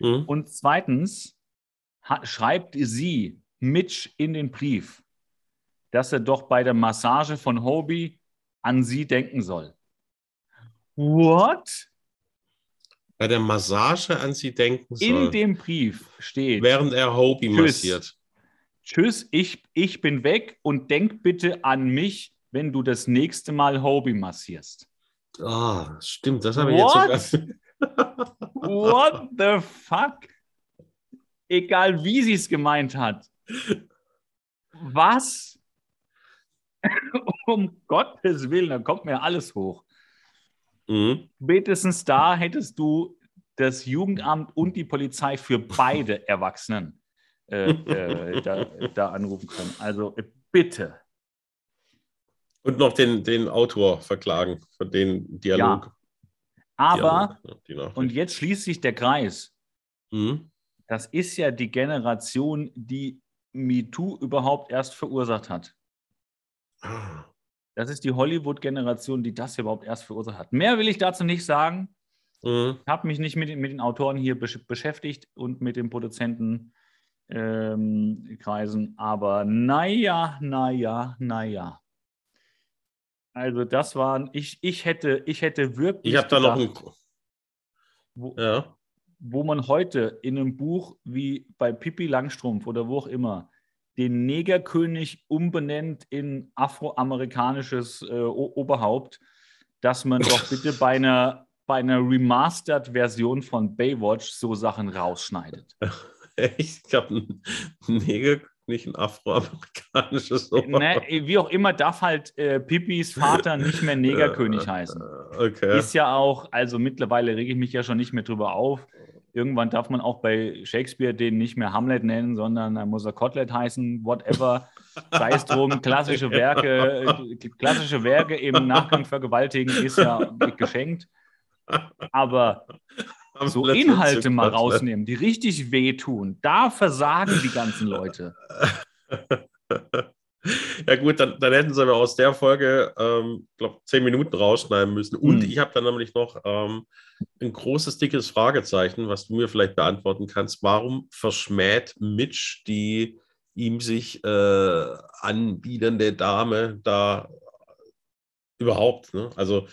Mhm. Und zweitens hat, schreibt sie Mitch in den Brief, dass er doch bei der Massage von Hobie an sie denken soll. What? Bei der Massage an sie denken soll. In dem Brief steht. Während er Hobie Tschüss. massiert. Tschüss, ich, ich bin weg und denk bitte an mich, wenn du das nächste Mal Hobie massierst. Ah, oh, stimmt, das habe ich What? jetzt sogar. What the fuck? Egal wie sie es gemeint hat. Was? *laughs* um Gottes Willen, da kommt mir alles hoch. Mhm. Spätestens da hättest du das Jugendamt und die Polizei für beide Erwachsenen äh, äh, *laughs* da, da, anrufen können. Also bitte. Und noch den, den Autor verklagen für den Dialog. Ja. Aber, und jetzt schließt sich der Kreis. Mhm. Das ist ja die Generation, die MeToo überhaupt erst verursacht hat. Das ist die Hollywood-Generation, die das überhaupt erst verursacht hat. Mehr will ich dazu nicht sagen. Mhm. Ich habe mich nicht mit, mit, den Autoren hier besch beschäftigt und mit den Produzentenkreisen, ähm, aber naja, naja, naja. Also das waren, ich, ich hätte, ich hätte wirklich. Ich habe da noch ein. Wo, ja. wo man heute in einem Buch wie bei Pippi Langstrumpf oder wo auch immer den Negerkönig umbenennt in afroamerikanisches äh, Oberhaupt, dass man doch *laughs* bitte bei einer, bei einer Remastered-Version von Baywatch so Sachen rausschneidet. *laughs* Ich glaube, ein Neger, nicht ein afroamerikanisches ne, Wie auch immer darf halt äh, Pippis Vater *laughs* nicht mehr Negerkönig heißen. Okay. Ist ja auch, also mittlerweile rege ich mich ja schon nicht mehr drüber auf. Irgendwann darf man auch bei Shakespeare den nicht mehr Hamlet nennen, sondern dann muss er Kotlet heißen, whatever. Sei es drum, *laughs* klassische Werke, äh, klassische Werke im Nachgang vergewaltigen ist ja *laughs* geschenkt. Aber so Inhalte mal rausnehmen, die richtig wehtun. Da versagen die ganzen Leute. *laughs* Ja gut, dann, dann hätten sie aber aus der Folge, ähm, glaube zehn Minuten rausschneiden müssen. Und mhm. ich habe dann nämlich noch ähm, ein großes, dickes Fragezeichen, was du mir vielleicht beantworten kannst. Warum verschmäht Mitch die ihm sich äh, anbietende Dame da überhaupt? Ne? Also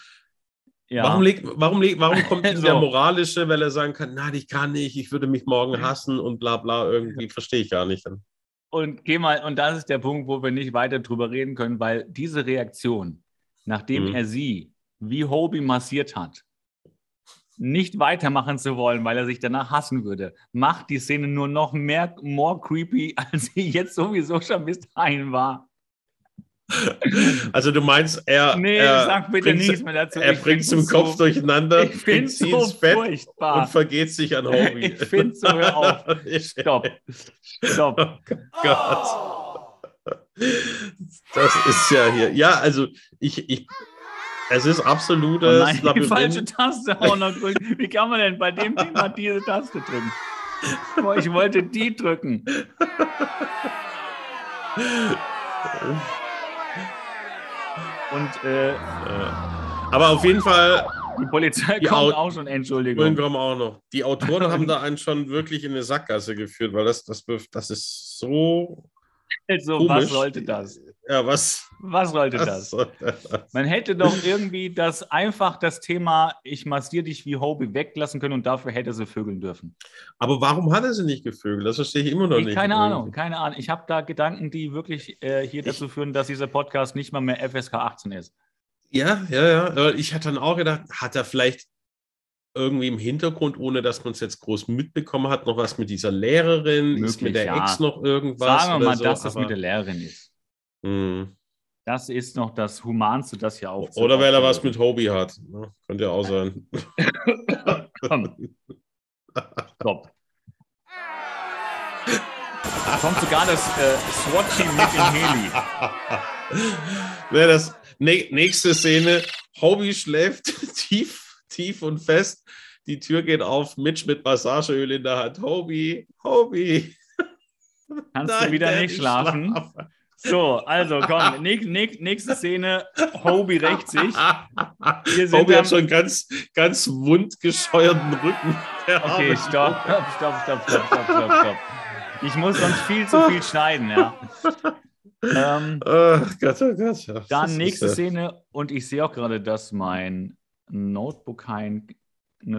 ja. Warum, leg, warum, leg, warum kommt *laughs* so. der moralische, weil er sagen kann, nein, ich kann nicht, ich würde mich morgen hassen und bla bla, irgendwie verstehe ich gar nicht. Und geh mal, und das ist der Punkt, wo wir nicht weiter drüber reden können, weil diese Reaktion, nachdem mhm. er sie wie Hobie massiert hat, nicht weitermachen zu wollen, weil er sich danach hassen würde, macht die Szene nur noch mehr more creepy, *laughs* als sie jetzt sowieso schon bis dahin war. *laughs* Also du meinst, er, nee, er sag bitte nichts mehr dazu. Er bringt zum so, Kopf durcheinander, ich bringt sie so ins Bett furchtbar. und vergeht sich an *laughs* Hobie. Ich finde so, hör auf. Stopp. Stopp. *laughs* Oh Gott. Das ist ja hier. Ja, also ich, ich es ist absolutes oh nein, Labyrinth. die falsche Taste auch noch drücken. Wie kann man denn bei dem Thema diese Taste drücken? Ich wollte die drücken. Und äh, aber auf jeden Fall. Die Polizei die kommt auch schon, Entschuldigung. Kommen auch noch. Die Autoren *laughs* haben da einen schon wirklich in eine Sackgasse geführt, weil das, das, das ist so. Also, komisch. was sollte das? Ja, was? Was sollte das? Man hätte doch irgendwie das einfach das Thema, ich massiere dich wie Hobie weglassen können und dafür hätte sie vögeln dürfen. Aber warum hat er sie nicht gevögelt? Das verstehe ich immer noch nicht. Keine Ahnung, keine Ahnung. Ich habe da Gedanken, die wirklich äh, hier dazu führen, dass dieser Podcast nicht mal mehr FSK 18 ist. Ja, ja, ja. Ich hatte dann auch gedacht, hat er vielleicht irgendwie im Hintergrund, ohne dass man es jetzt groß mitbekommen hat, noch was mit dieser Lehrerin? Möglich, ist mit der ja. Ex noch irgendwas? Sagen wir mal, so, dass das mit der Lehrerin ist. Mh. Das ist noch das Humanste, das ja auch. Oder weil er was mit Hobie hat. Ne? Könnte ja auch sein. *laughs* Komm. Stopp. Da kommt sogar das äh, SWAT-Team mit dem Heli. *laughs* Ja, das nächste Szene. Hobie schläft *laughs* tief, tief und fest. Die Tür geht auf. Mitch mit Massageöl in der Hand. Hobie, Hobie. Kannst Nein, du wieder nicht schlafen? schlafen? So, also komm, nächste, nächste Szene, Hobie rächt sich. Hobie hat schon ganz, ganz wundgescheuerten Rücken. okay, stopp, stopp, stopp, stopp, stopp, stopp, stopp. Ich muss sonst viel zu viel schneiden, ja. Ähm, oh Gott, oh Gott. Ja. Dann nächste Szene und ich sehe auch gerade, dass mein Notebook keine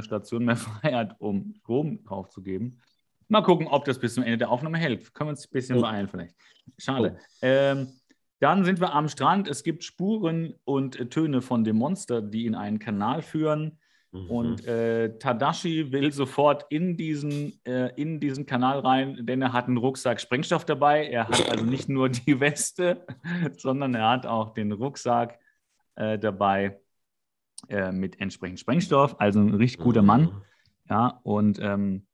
Station mehr *laughs* frei hat, um Strom draufzugeben. Mal gucken, ob das bis zum Ende der Aufnahme hält. Können wir uns ein bisschen beeilen vielleicht. Schade. Oh. Ähm, dann sind wir am Strand. Es gibt Spuren und äh, Töne von dem Monster, die in einen Kanal führen. Mhm. Und äh, Tadashi will sofort in diesen, äh, in diesen Kanal rein, denn er hat einen Rucksack Sprengstoff dabei. Er hat also nicht nur die Weste, *laughs* sondern er hat auch den Rucksack äh, dabei äh, mit entsprechend Sprengstoff. Also ein richtig guter Mann. Mhm. Ja, und ähm, äh,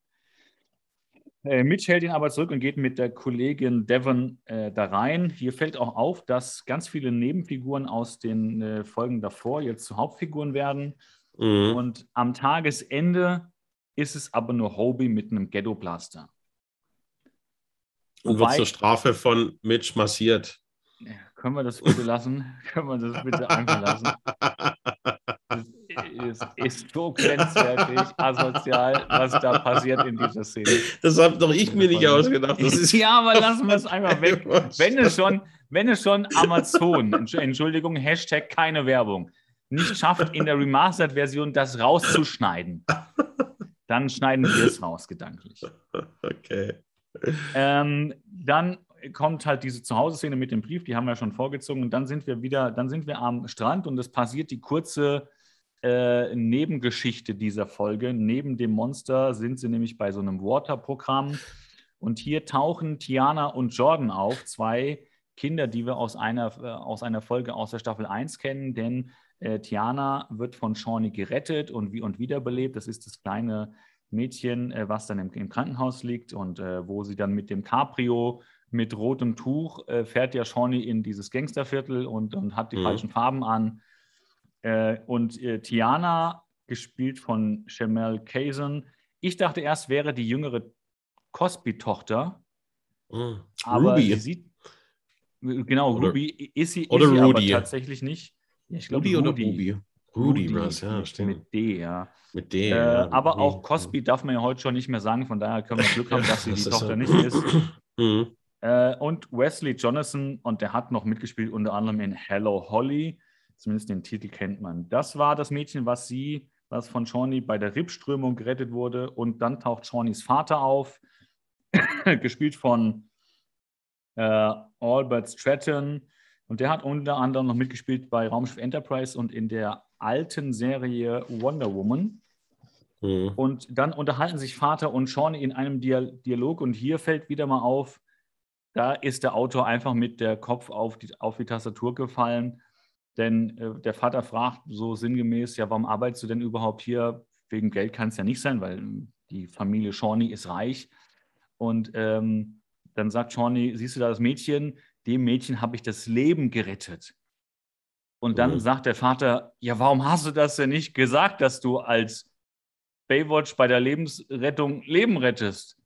Mitch hält ihn aber zurück und geht mit der Kollegin Devon äh, da rein. Hier fällt auch auf, dass ganz viele Nebenfiguren aus den äh, Folgen davor jetzt zu Hauptfiguren werden. Mhm. Und am Tagesende ist es aber nur Hobie mit einem Ghetto-Blaster. Und wird zur Strafe von Mitch massiert. Können wir das bitte lassen? *laughs* Können wir das bitte einfach lassen? *laughs* Es ist so grenzwertig, asozial, was da passiert in dieser Szene. Das habe doch ich mir nicht ausgedacht. ja, aber lassen wir es einfach weg. *laughs* Wenn es schon, wenn es schon Amazon, Entschuldigung, Hashtag keine Werbung, nicht schafft, in der Remastered-Version das rauszuschneiden, dann schneiden wir es raus, gedanklich. Okay. Ähm, dann kommt halt diese Zuhause-Szene mit dem Brief, die haben wir schon vorgezogen. Und dann sind wir wieder, dann sind wir am Strand und es passiert die kurze äh, Nebengeschichte dieser Folge. Neben dem Monster sind sie nämlich bei so einem Water-Programm. Und hier tauchen Tiana und Jordan auf, zwei Kinder, die wir aus einer, äh, aus einer Folge aus der Staffel 1 kennen, denn äh, Tiana wird von Shawnee gerettet und, wie, und wiederbelebt. Das ist das kleine Mädchen, äh, was dann im, im, Krankenhaus liegt und äh, wo sie dann mit dem Cabrio mit rotem Tuch äh, fährt ja Shawnee in dieses Gangsterviertel und, und hat die mhm. falschen Farben an. Äh, und äh, Tiana, gespielt von Shamel Kazan, ich dachte erst, wäre die jüngere Cosby-Tochter. Mhm. Aber Ruby. sie sieht. Genau, oder, Ruby ist sie, oder ist sie Rudy. aber tatsächlich nicht. Ich glaube, Rudy, Rudy oder Ruby. Rudy, Rudy was, ja, stimmt. Mit D, ja. Mit D. Äh, ja, aber auch Cosby darf man ja heute schon nicht mehr sagen, von daher können wir Glück *laughs* haben, dass sie das die Tochter so. nicht ist. *laughs* Mhm. Äh, und Wesley Jonathan, und der hat noch mitgespielt, unter anderem in Hello Holly. Zumindest den Titel kennt man. Das war das Mädchen, was sie, was von Shawnee bei der Ripströmung gerettet wurde. Und dann taucht Shawnees Vater auf, *laughs* gespielt von äh, Albert Stratton. Und der hat unter anderem noch mitgespielt bei Raumschiff Enterprise und in der alten Serie Wonder Woman. Mhm. Und dann unterhalten sich Vater und Sean in einem Dialog. Und hier fällt wieder mal auf, da ist der Autor einfach mit der Kopf auf die, auf die Tastatur gefallen. Denn äh, der Vater fragt so sinngemäß: Ja, warum arbeitest du denn überhaupt hier? Wegen Geld kann es ja nicht sein, weil die Familie Shawnee ist reich. Und ähm, dann sagt Shawnee: Siehst du da das Mädchen? Dem Mädchen habe ich das Leben gerettet. Und dann mhm. sagt der Vater: Ja, warum hast du das denn nicht gesagt, dass du als Baywatch bei der Lebensrettung Leben rettest?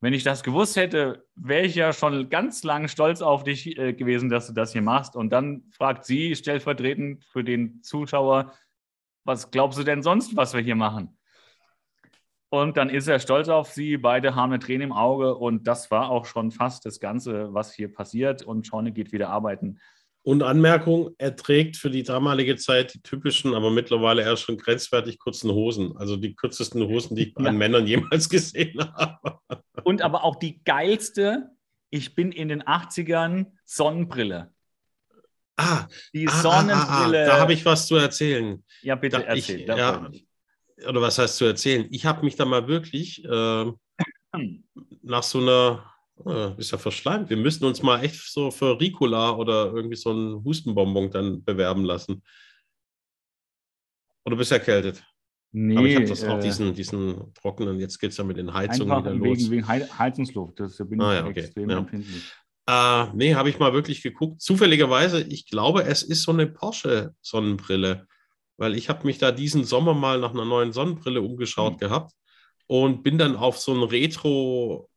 Wenn ich das gewusst hätte, wäre ich ja schon ganz lang stolz auf dich äh, gewesen, dass du das hier machst. Und dann fragt sie stellvertretend für den Zuschauer, was glaubst du denn sonst, was wir hier machen? Und dann ist er stolz auf sie. Beide haben eine Träne im Auge. Und das war auch schon fast das Ganze, was hier passiert. Und Shawnee geht wieder arbeiten. Und Anmerkung, er trägt für die damalige Zeit die typischen, aber mittlerweile eher schon grenzwertig kurzen Hosen. Also die kürzesten Hosen, die ich ja. an Männern jemals gesehen habe. Und aber auch die geilste, ich bin in den 80ern, Sonnenbrille. Ah, die ah, Sonnenbrille. Ah, ah, da habe ich was zu erzählen. Ja, bitte da, erzähl. Ich, ja, oder was heißt zu erzählen? Ich habe mich da mal wirklich äh, nach so einer Oh, ist ja verschleimt. Wir müssten uns mal echt so für Ricola oder irgendwie so ein Hustenbonbon dann bewerben lassen. Oder bist du erkältet? Nee, Aber ich habe das äh, auch diesen, diesen trockenen, jetzt geht es ja mit den Heizungen wieder los. Wegen, wegen Heizungsluft, das bin ah, ich ja, okay. extrem ja. empfindlich. Äh, nee, habe ich mal wirklich geguckt. Zufälligerweise, ich glaube, es ist so eine Porsche-Sonnenbrille, weil ich habe mich da diesen Sommer mal nach einer neuen Sonnenbrille umgeschaut mhm. gehabt und bin dann auf so ein Retro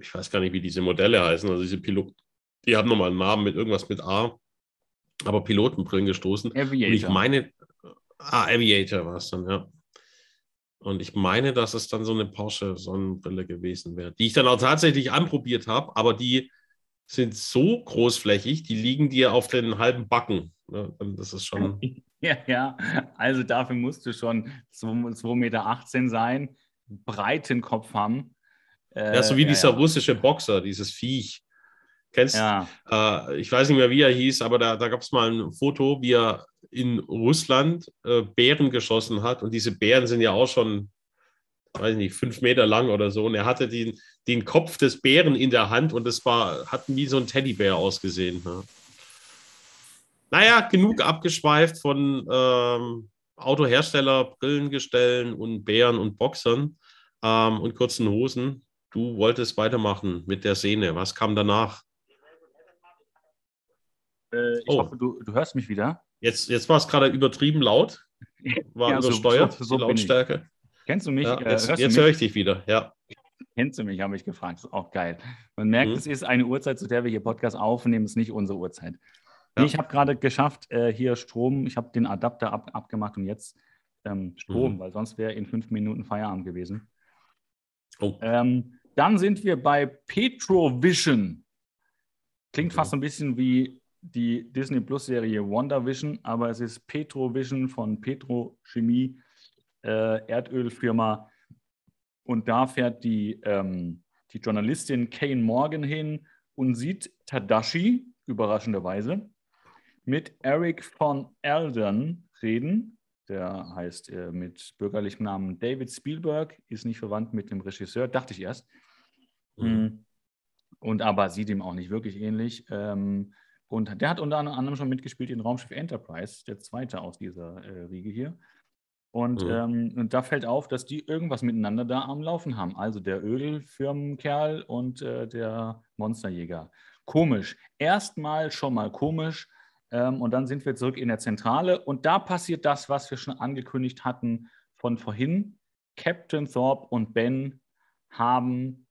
ich weiß gar nicht, wie diese Modelle heißen, also diese Piloten, die haben nochmal einen Namen mit irgendwas mit A, aber Pilotenbrillen gestoßen. Aviator. Und ich meine, ah, Aviator war es dann, ja. Und ich meine, dass es dann so eine Porsche-Sonnenbrille gewesen wäre, die ich dann auch tatsächlich anprobiert habe, aber die sind so großflächig, die liegen dir auf den halben Backen. Ne? Das ist schon. *laughs* Ja, ja, also dafür musst du schon 2,18 Meter sein, breiten Kopf haben äh, ja, so wie ja, dieser ja. russische Boxer, dieses Viech. Kennst ja. Äh, ich weiß nicht mehr, wie er hieß, aber da, da gab es mal ein Foto, wie er in Russland äh, Bären geschossen hat. Und diese Bären sind ja auch schon, weiß nicht, fünf Meter lang oder so. Und er hatte den, den Kopf des Bären in der Hand und das war, hat wie so ein Teddybär ausgesehen. Ne? Naja, genug abgeschweift von ähm, Autohersteller, Brillengestellen und Bären und Boxern ähm, und kurzen Hosen du wolltest weitermachen mit der Szene. Was kam danach? Äh, ich oh. hoffe, du, du hörst mich wieder. Jetzt, jetzt war es gerade übertrieben laut. War *laughs* ja, übersteuert, so, so, so die Lautstärke. Kennst du mich? Ja, jetzt, äh, jetzt höre ich dich wieder, ja. Kennst du mich, habe ich gefragt. Das ist auch geil. Man merkt, mhm. es ist eine Uhrzeit, zu der wir hier Podcast aufnehmen, es ist nicht unsere Uhrzeit. Ja. Ich habe gerade geschafft, äh, hier Strom, ich habe den Adapter ab, abgemacht und jetzt ähm, Strom, mhm. weil sonst wäre in fünf Minuten Feierabend gewesen. Oh. Ähm, dann sind wir bei Petrovision. Klingt okay. fast ein bisschen wie die Disney Plus Serie WandaVision, aber es ist Petrovision von Petrochemie, äh, Erdölfirma. Und da fährt die, ähm, die Journalistin Kane Morgan hin und sieht Tadashi, überraschenderweise, mit Eric von Eldon reden. Der heißt äh, mit bürgerlichem Namen David Spielberg, ist nicht verwandt mit dem Regisseur, dachte ich erst. Mhm. Hm. Und aber sieht ihm auch nicht wirklich ähnlich. Ähm, und der hat unter anderem schon mitgespielt in Raumschiff Enterprise, der zweite aus dieser äh, Riege hier. Und, mhm. ähm, und da fällt auf, dass die irgendwas miteinander da am Laufen haben. Also der Ölfirmenkerl und äh, der Monsterjäger. Komisch. Erstmal schon mal komisch. Ähm, und dann sind wir zurück in der Zentrale. Und da passiert das, was wir schon angekündigt hatten von vorhin. Captain Thorpe und Ben haben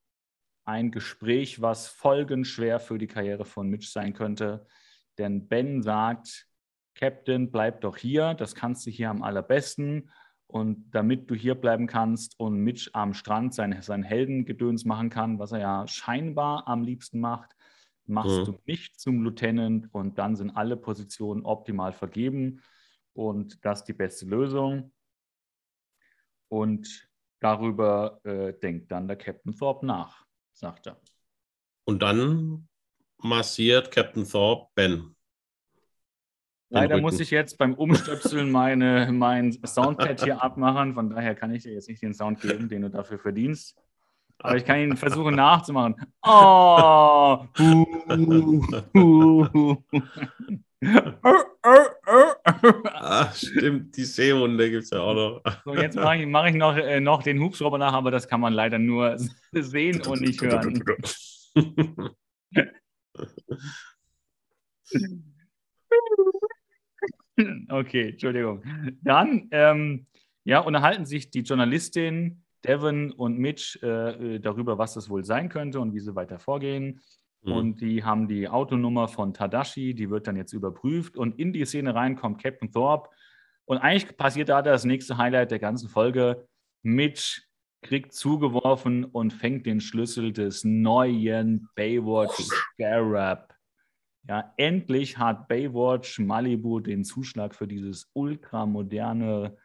ein Gespräch, was folgenschwer für die Karriere von Mitch sein könnte. Denn Ben sagt, Captain, bleib doch hier, das kannst du hier am allerbesten. Und damit du hier bleiben kannst und Mitch am Strand sein, sein Heldengedöns machen kann, was er ja scheinbar am liebsten macht, machst mhm. du mich zum Lieutenant und dann sind alle Positionen optimal vergeben. Und das ist die beste Lösung. Und darüber äh, denkt dann der Captain Thorpe nach sagt er. Und dann massiert Captain Thorpe Ben. Leider muss ich jetzt beim Umstöpseln meine, mein Soundpad hier abmachen. Von daher kann ich dir jetzt nicht den Sound geben, den du dafür verdienst. Aber ich kann ihn versuchen nachzumachen. Oh! *laughs* ah, stimmt, die Seehunde gibt es ja auch noch. So, jetzt mache ich, mach ich noch, äh, noch den Hubschrauber nach, aber das kann man leider nur *laughs* sehen und nicht hören. *laughs* Okay, Entschuldigung. Dann ähm, ja, unterhalten sich die Journalistin Devon und Mitch äh, äh, darüber, was das wohl sein könnte und wie sie weiter vorgehen. Mhm. Und die haben die Autonummer von Tadashi, die wird dann jetzt überprüft. Und in die Szene rein kommt Captain Thorpe. Und eigentlich passiert da das nächste Highlight der ganzen Folge. Mitch kriegt zugeworfen und fängt den Schlüssel des neuen Baywatch Scarab ja, endlich hat Baywatch Malibu den Zuschlag für dieses ultramoderne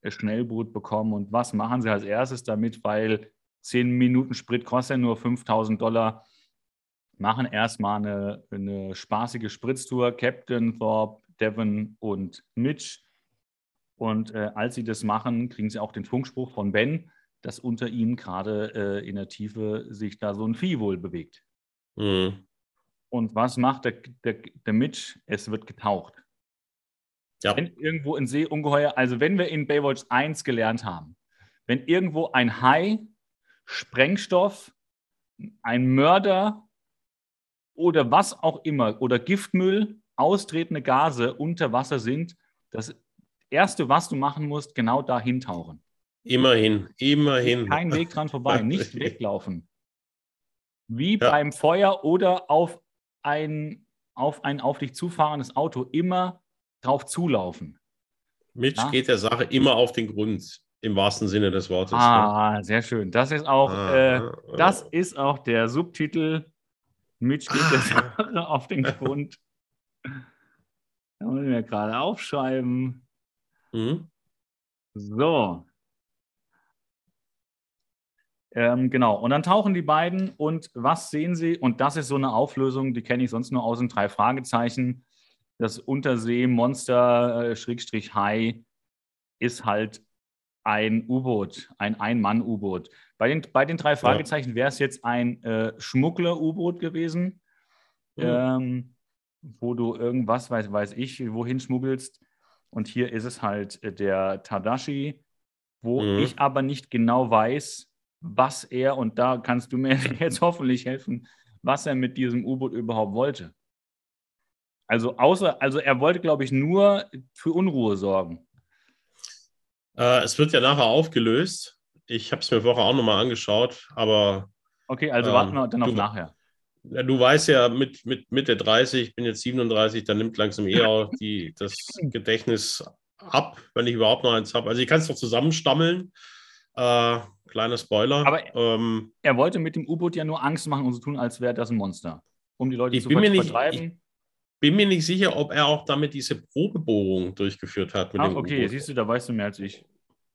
äh, Schnellboot bekommen. Und was machen sie als erstes damit? Weil 10 Minuten Sprit kostet ja nur 5000 Dollar. Machen erstmal eine, eine spaßige Spritztour. Captain Thorpe, Devon und Mitch. Und äh, als sie das machen, kriegen sie auch den Funkspruch von Ben, dass unter ihnen gerade äh, in der Tiefe sich da so ein Vieh wohl bewegt. Mhm. Und was macht der, der, der Mitch? Es wird getaucht. Ja. Wenn irgendwo ein Seeungeheuer, also wenn wir in Baywatch 1 gelernt haben, wenn irgendwo ein Hai, Sprengstoff, ein Mörder oder was auch immer oder Giftmüll, austretende Gase unter Wasser sind, das Erste, was du machen musst, genau dahin tauchen. Immerhin, immerhin. Kein Weg dran vorbei, *laughs* nicht weglaufen. Wie ja. beim Feuer oder auf ein auf ein auf dich zufahrendes Auto immer drauf zulaufen. Mitch ja? geht der Sache immer auf den Grund, im wahrsten Sinne des Wortes. Ah, ne? sehr schön. Das ist auch, ah, äh, das ist auch der Subtitel. Mitch geht ah. der Sache auf den *laughs* Grund. Da muss ich mir gerade aufschreiben. Mhm. So, ähm, genau, und dann tauchen die beiden und was sehen sie? Und das ist so eine Auflösung, die kenne ich sonst nur aus den drei Fragezeichen. Das Unterseemonster, äh, ist halt ein U-Boot, ein Ein-Mann-U-Boot. Bei den, bei den drei Fragezeichen wäre es jetzt ein äh, Schmuggler-U-Boot gewesen, mhm. ähm, wo du irgendwas, weiß, weiß ich, wohin schmuggelst. Und hier ist es halt äh, der Tadashi, wo mhm. ich aber nicht genau weiß, was er, und da kannst du mir *laughs* jetzt hoffentlich helfen, was er mit diesem U-Boot überhaupt wollte. Also außer, also er wollte, glaube ich, nur für Unruhe sorgen. Äh, es wird ja nachher aufgelöst. Ich habe es mir vorher auch nochmal angeschaut, aber. Okay, also ähm, warten wir dann auf du, nachher. Ja, du weißt ja, mit, mit Mitte 30, ich bin jetzt 37, da nimmt langsam eher auch die, das Gedächtnis ab, wenn ich überhaupt noch eins habe. Also ich kann es doch zusammenstammeln. Äh, kleiner Spoiler. Aber ähm, er wollte mit dem U-Boot ja nur Angst machen und so tun, als wäre das ein Monster. Um die Leute ich zu bin mir nicht, Ich bin mir nicht sicher, ob er auch damit diese Probebohrung durchgeführt hat. Ach, okay, siehst du, da weißt du mehr als ich.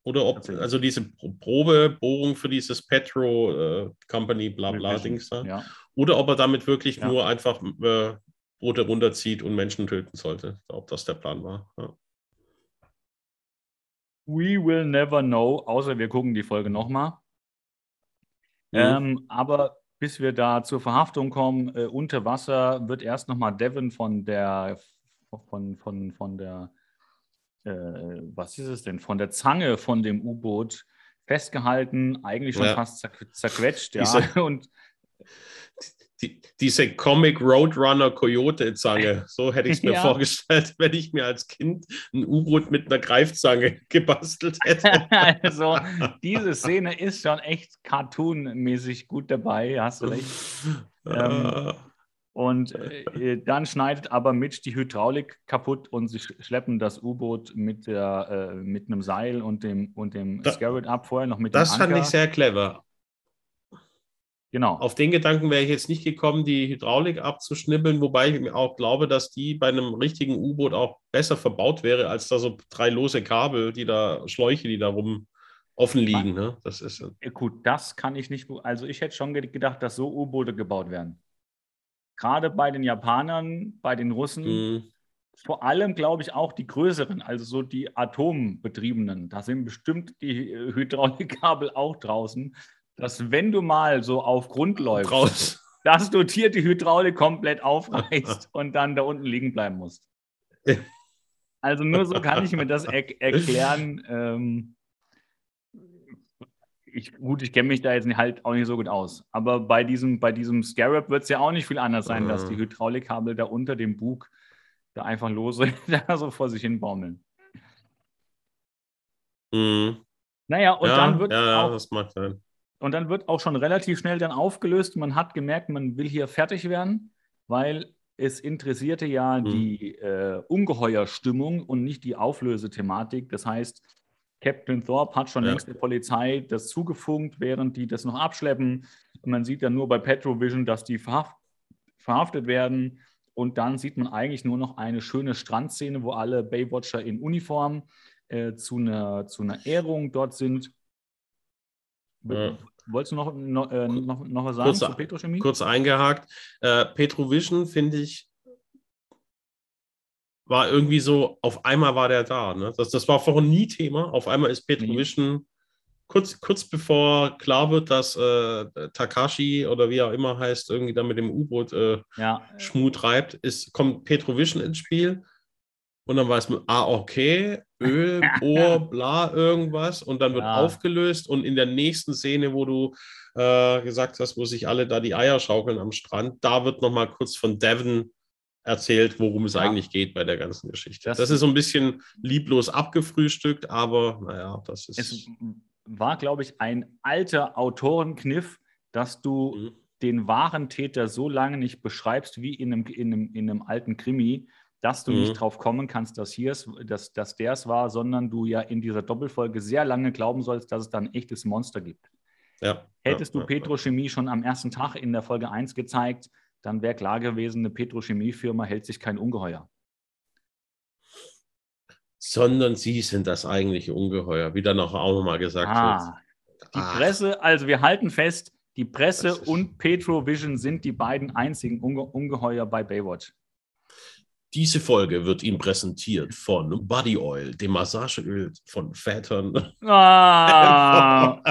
Oder ob, also diese Probebohrung für dieses Petro äh, Company, bla bla Dings da. Ja. Oder ob er damit wirklich ja. nur einfach äh, Boote runterzieht und Menschen töten sollte. Ob das der Plan war. Ja. We will never know, außer wir gucken die Folge nochmal. Mhm. Ähm, aber bis wir da zur Verhaftung kommen, äh, unter Wasser wird erst nochmal Devon von der, von, von, von der, äh, was ist es denn, von der Zange von dem U-Boot festgehalten, eigentlich schon ja. fast zerquetscht, ja. *laughs* Und die, diese Comic Roadrunner Coyote-Zange. So hätte ich es *laughs* mir ja. vorgestellt, wenn ich mir als Kind ein U-Boot mit einer Greifzange *laughs* gebastelt hätte. *laughs* also, diese Szene ist schon echt cartoonmäßig gut dabei, hast du recht. ähm, und äh, dann schneidet aber Mitch die Hydraulik kaputt und sie schleppen das U-Boot mit, äh, mit einem Seil und dem, und dem da, ab, vorher noch mit das dem Das fand ich sehr clever. Genau. Auf den Gedanken wäre ich jetzt nicht gekommen, die Hydraulik abzuschnibbeln, wobei ich mir auch glaube, dass die bei einem richtigen U-Boot auch besser verbaut wäre, als da so drei lose Kabel, die da, Schläuche, die da rum offen liegen. Ne? Das ist, Gut, das kann ich nicht. Also ich hätte schon gedacht, dass so U-Boote gebaut werden. gerade bei den Japanern, bei den Russen, mhm. vor allem, glaube ich, auch die größeren, also so die atombetriebenen, da sind bestimmt die äh, Hydraulikkabel auch draußen, dass wenn du mal so auf Grund läufst, Raus. dass du hier die Hydraulik komplett aufreißt *laughs* und dann da unten liegen bleiben musst. *laughs* Also nur so kann ich mir das er erklären. Ähm, ich, gut, ich kenne mich da jetzt halt auch nicht so gut aus. Aber bei diesem, bei diesem Scarab wird es ja auch nicht viel anders sein, mhm. dass die Hydraulikkabel da unter dem Bug da einfach lose *laughs* da so vor sich hin baumeln. Mhm. Naja, und ja, dann wird ja, auch, das mag sein. Und dann wird auch schon relativ schnell dann aufgelöst. Man hat gemerkt, man will hier fertig werden, weil es interessierte ja mhm. die äh, Ungeheuerstimmung und nicht die Auflösethematik. Das heißt, Captain Thorpe hat schon ja. längst der Polizei das zugefunkt, während die das noch abschleppen. man sieht dann nur bei Petrovision, dass die verhaft, verhaftet werden. Und dann sieht man eigentlich nur noch eine schöne Strandszene, wo alle Baywatcher in Uniform äh, zu, einer, zu einer Ehrung dort sind. Ja. Wolltest du noch, noch, äh, noch, noch was sagen kurz, zu Petrochemie? Kurz eingehakt. Äh, Petrovision finde ich war irgendwie so, auf einmal war der da. Ne? Das, das war vorhin nie Thema. Auf einmal ist Petrovision kurz, kurz bevor klar wird, dass äh, Takashi oder wie er immer heißt, irgendwie da mit dem U-Boot äh, ja. Schmuh treibt, ist, kommt Petrovision ins Spiel. Und dann weiß man, ah, okay, Öl, *laughs* Bohr, bla, irgendwas. Und dann wird ja. aufgelöst. Und in der nächsten Szene, wo du äh, gesagt hast, wo sich alle da die Eier schaukeln am Strand, da wird nochmal kurz von Devon erzählt, worum es ja. eigentlich geht bei der ganzen Geschichte. Das, das, ist so ein bisschen lieblos abgefrühstückt, aber naja, das ist. Es war, glaube ich, ein alter Autorenkniff, dass du mhm. den wahren Täter so lange nicht beschreibst wie in einem, in einem, in einem alten Krimi, dass du mhm. nicht drauf kommen kannst, dass hier es, dass, dass der es war, sondern du ja in dieser Doppelfolge sehr lange glauben sollst, dass es da ein echtes Monster gibt. Ja, Hättest ja, du Petrochemie schon am ersten Tag in der Folge 1 gezeigt, dann wäre klar gewesen, eine Petrochemiefirma hält sich kein Ungeheuer. Sondern sie sind das eigentliche Ungeheuer, wie dann auch, auch nochmal gesagt ah, wird. Die Ach. Presse, also wir halten fest, die Presse und Petrovision sind die beiden einzigen Unge Ungeheuer bei Baywatch. Diese Folge wird Ihnen präsentiert von Body Oil, dem Massageöl von Vätern. Ah.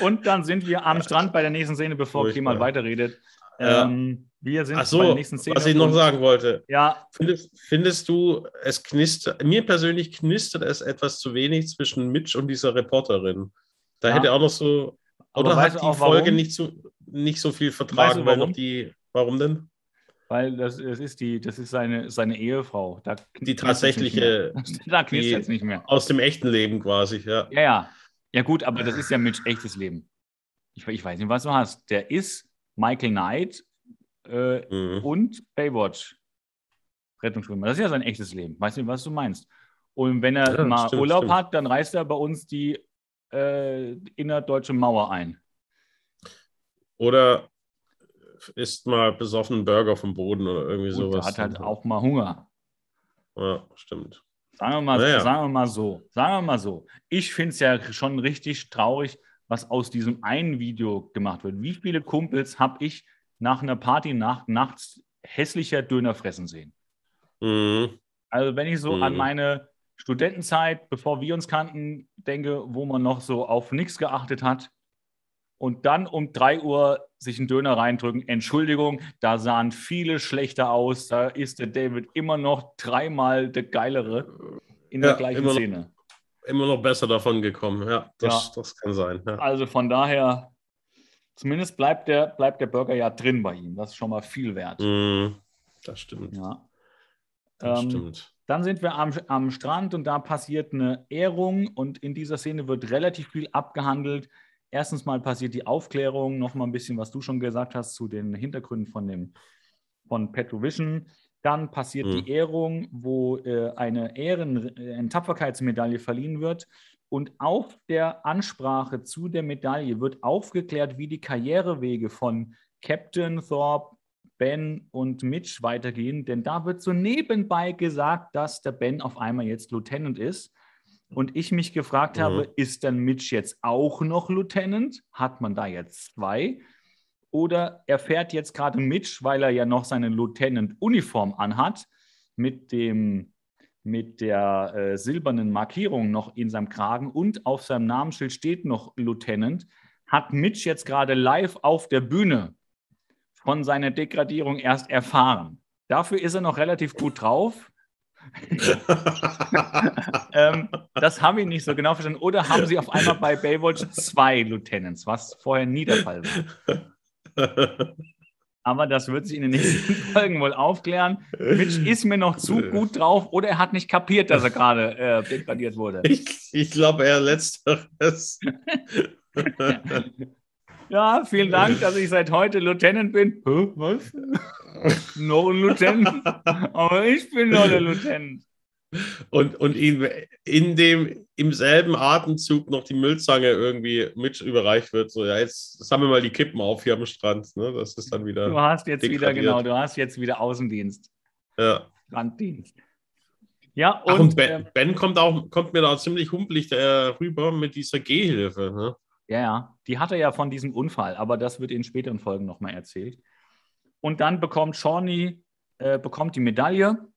Und dann sind wir am Strand bei der nächsten Szene, bevor mal weiterredet. Ähm, wir sind so, bei der nächsten Szene. Was ich noch sagen wollte. Ja. Findest, findest, du, es knistert, mir persönlich knistert es etwas zu wenig zwischen Mitch und dieser Reporterin. Da ja. hätte auch noch so. Oder Aber hat die Folge nicht so, nicht so viel vertragen, weißt du, weil noch die. Warum denn? Weil das, das ist die, das ist seine, seine Ehefrau. Da die tatsächliche. *laughs* da knistert jetzt nicht mehr. Aus dem echten Leben quasi, ja. Ja, ja. Ja, gut, aber das ist ja mit echtes Leben. Ich, ich weiß nicht, was du hast. Der ist Michael Knight äh, mhm. und Baywatch Rettungsschwimmer. Das ist ja sein echtes Leben. Weißt du, was du meinst? Und wenn er ja, mal stimmt, Urlaub stimmt. hat, dann reißt er bei uns die äh, innerdeutsche Mauer ein. Oder isst mal besoffenen Burger vom Boden oder irgendwie Gut, sowas. Er hat halt auch mal Hunger. Ja, stimmt. Sagen wir mal, naja. sagen wir mal so. Sagen wir mal so. Ich finde es ja schon richtig traurig, was aus diesem einen Video gemacht wird. Wie viele Kumpels habe ich nach einer Party nach, nachts hässlicher Döner fressen sehen? Mhm. Also wenn ich so mhm. an meine Studentenzeit, bevor wir uns kannten, denke, wo man noch so auf nichts geachtet hat, und dann um 3 Uhr sich einen Döner reindrücken. Entschuldigung, da sahen viele schlechter aus. Da ist der David immer noch dreimal der geilere in der ja, gleichen immer Szene. Noch, immer noch besser davon gekommen. Ja, das, ja. das kann sein. Ja. Also von daher, zumindest bleibt der, bleibt der Burger ja drin bei ihm. Das ist schon mal viel wert. Mm, das stimmt. Ja. Das ähm, stimmt. Dann sind wir am, am Strand und da passiert eine Ehrung und in dieser Szene wird relativ viel abgehandelt erstens mal passiert die Aufklärung, noch mal ein bisschen, was du schon gesagt hast, zu den Hintergründen von, dem, von Petrovision. Dann passiert mhm. die Ehrung, wo äh, eine Ehren-, äh, eine Tapferkeitsmedaille verliehen wird. Und auf der Ansprache zu der Medaille wird aufgeklärt, wie die Karrierewege von Captain Thorpe, Ben und Mitch weitergehen. Denn da wird so nebenbei gesagt, dass der Ben auf einmal jetzt Lieutenant ist. Und ich mich gefragt mhm. habe, ist dann Mitch jetzt auch noch Lieutenant? Hat man da jetzt zwei? Oder er fährt jetzt gerade Mitch, weil er ja noch seine Lieutenant-Uniform anhat, mit, dem, mit der äh, silbernen Markierung noch in seinem Kragen und auf seinem Namensschild steht noch Lieutenant, hat Mitch jetzt gerade live auf der Bühne von seiner Degradierung erst erfahren. Dafür ist er noch relativ gut drauf. *laughs* ähm, das habe ich nicht so genau verstanden. Oder haben sie auf einmal bei Baywatch zwei Lieutenants, was vorher nie der Fall war? Aber das wird sich in den nächsten *laughs* Folgen wohl aufklären. Mitch ist mir noch zu gut drauf oder er hat nicht kapiert, dass er gerade äh, degradiert wurde. Ich, ich glaube eher letzteres. *laughs* ja, vielen Dank, dass ich seit heute Lieutenant bin. Hä, was? *laughs* noch ein Lieutenant? Aber ich bin noch der Lieutenant und, und ihm in dem, im selben Atemzug noch die Müllzange irgendwie mit überreicht wird. So, ja, jetzt sammeln wir mal die Kippen auf hier am Strand. Ne? Das ist dann wieder. Du hast jetzt wieder, genau, du hast jetzt wieder Außendienst. Ja. Stranddienst. Ja, und, Ach, und ben, äh, ben, kommt, auch, kommt mir da ziemlich humpelig äh, rüber mit dieser Gehhilfe. Ne? Ja, ja, die hatte ja von diesem Unfall, aber das wird in späteren Folgen nochmal erzählt. Und dann bekommt Shawnee äh, bekommt die Medaille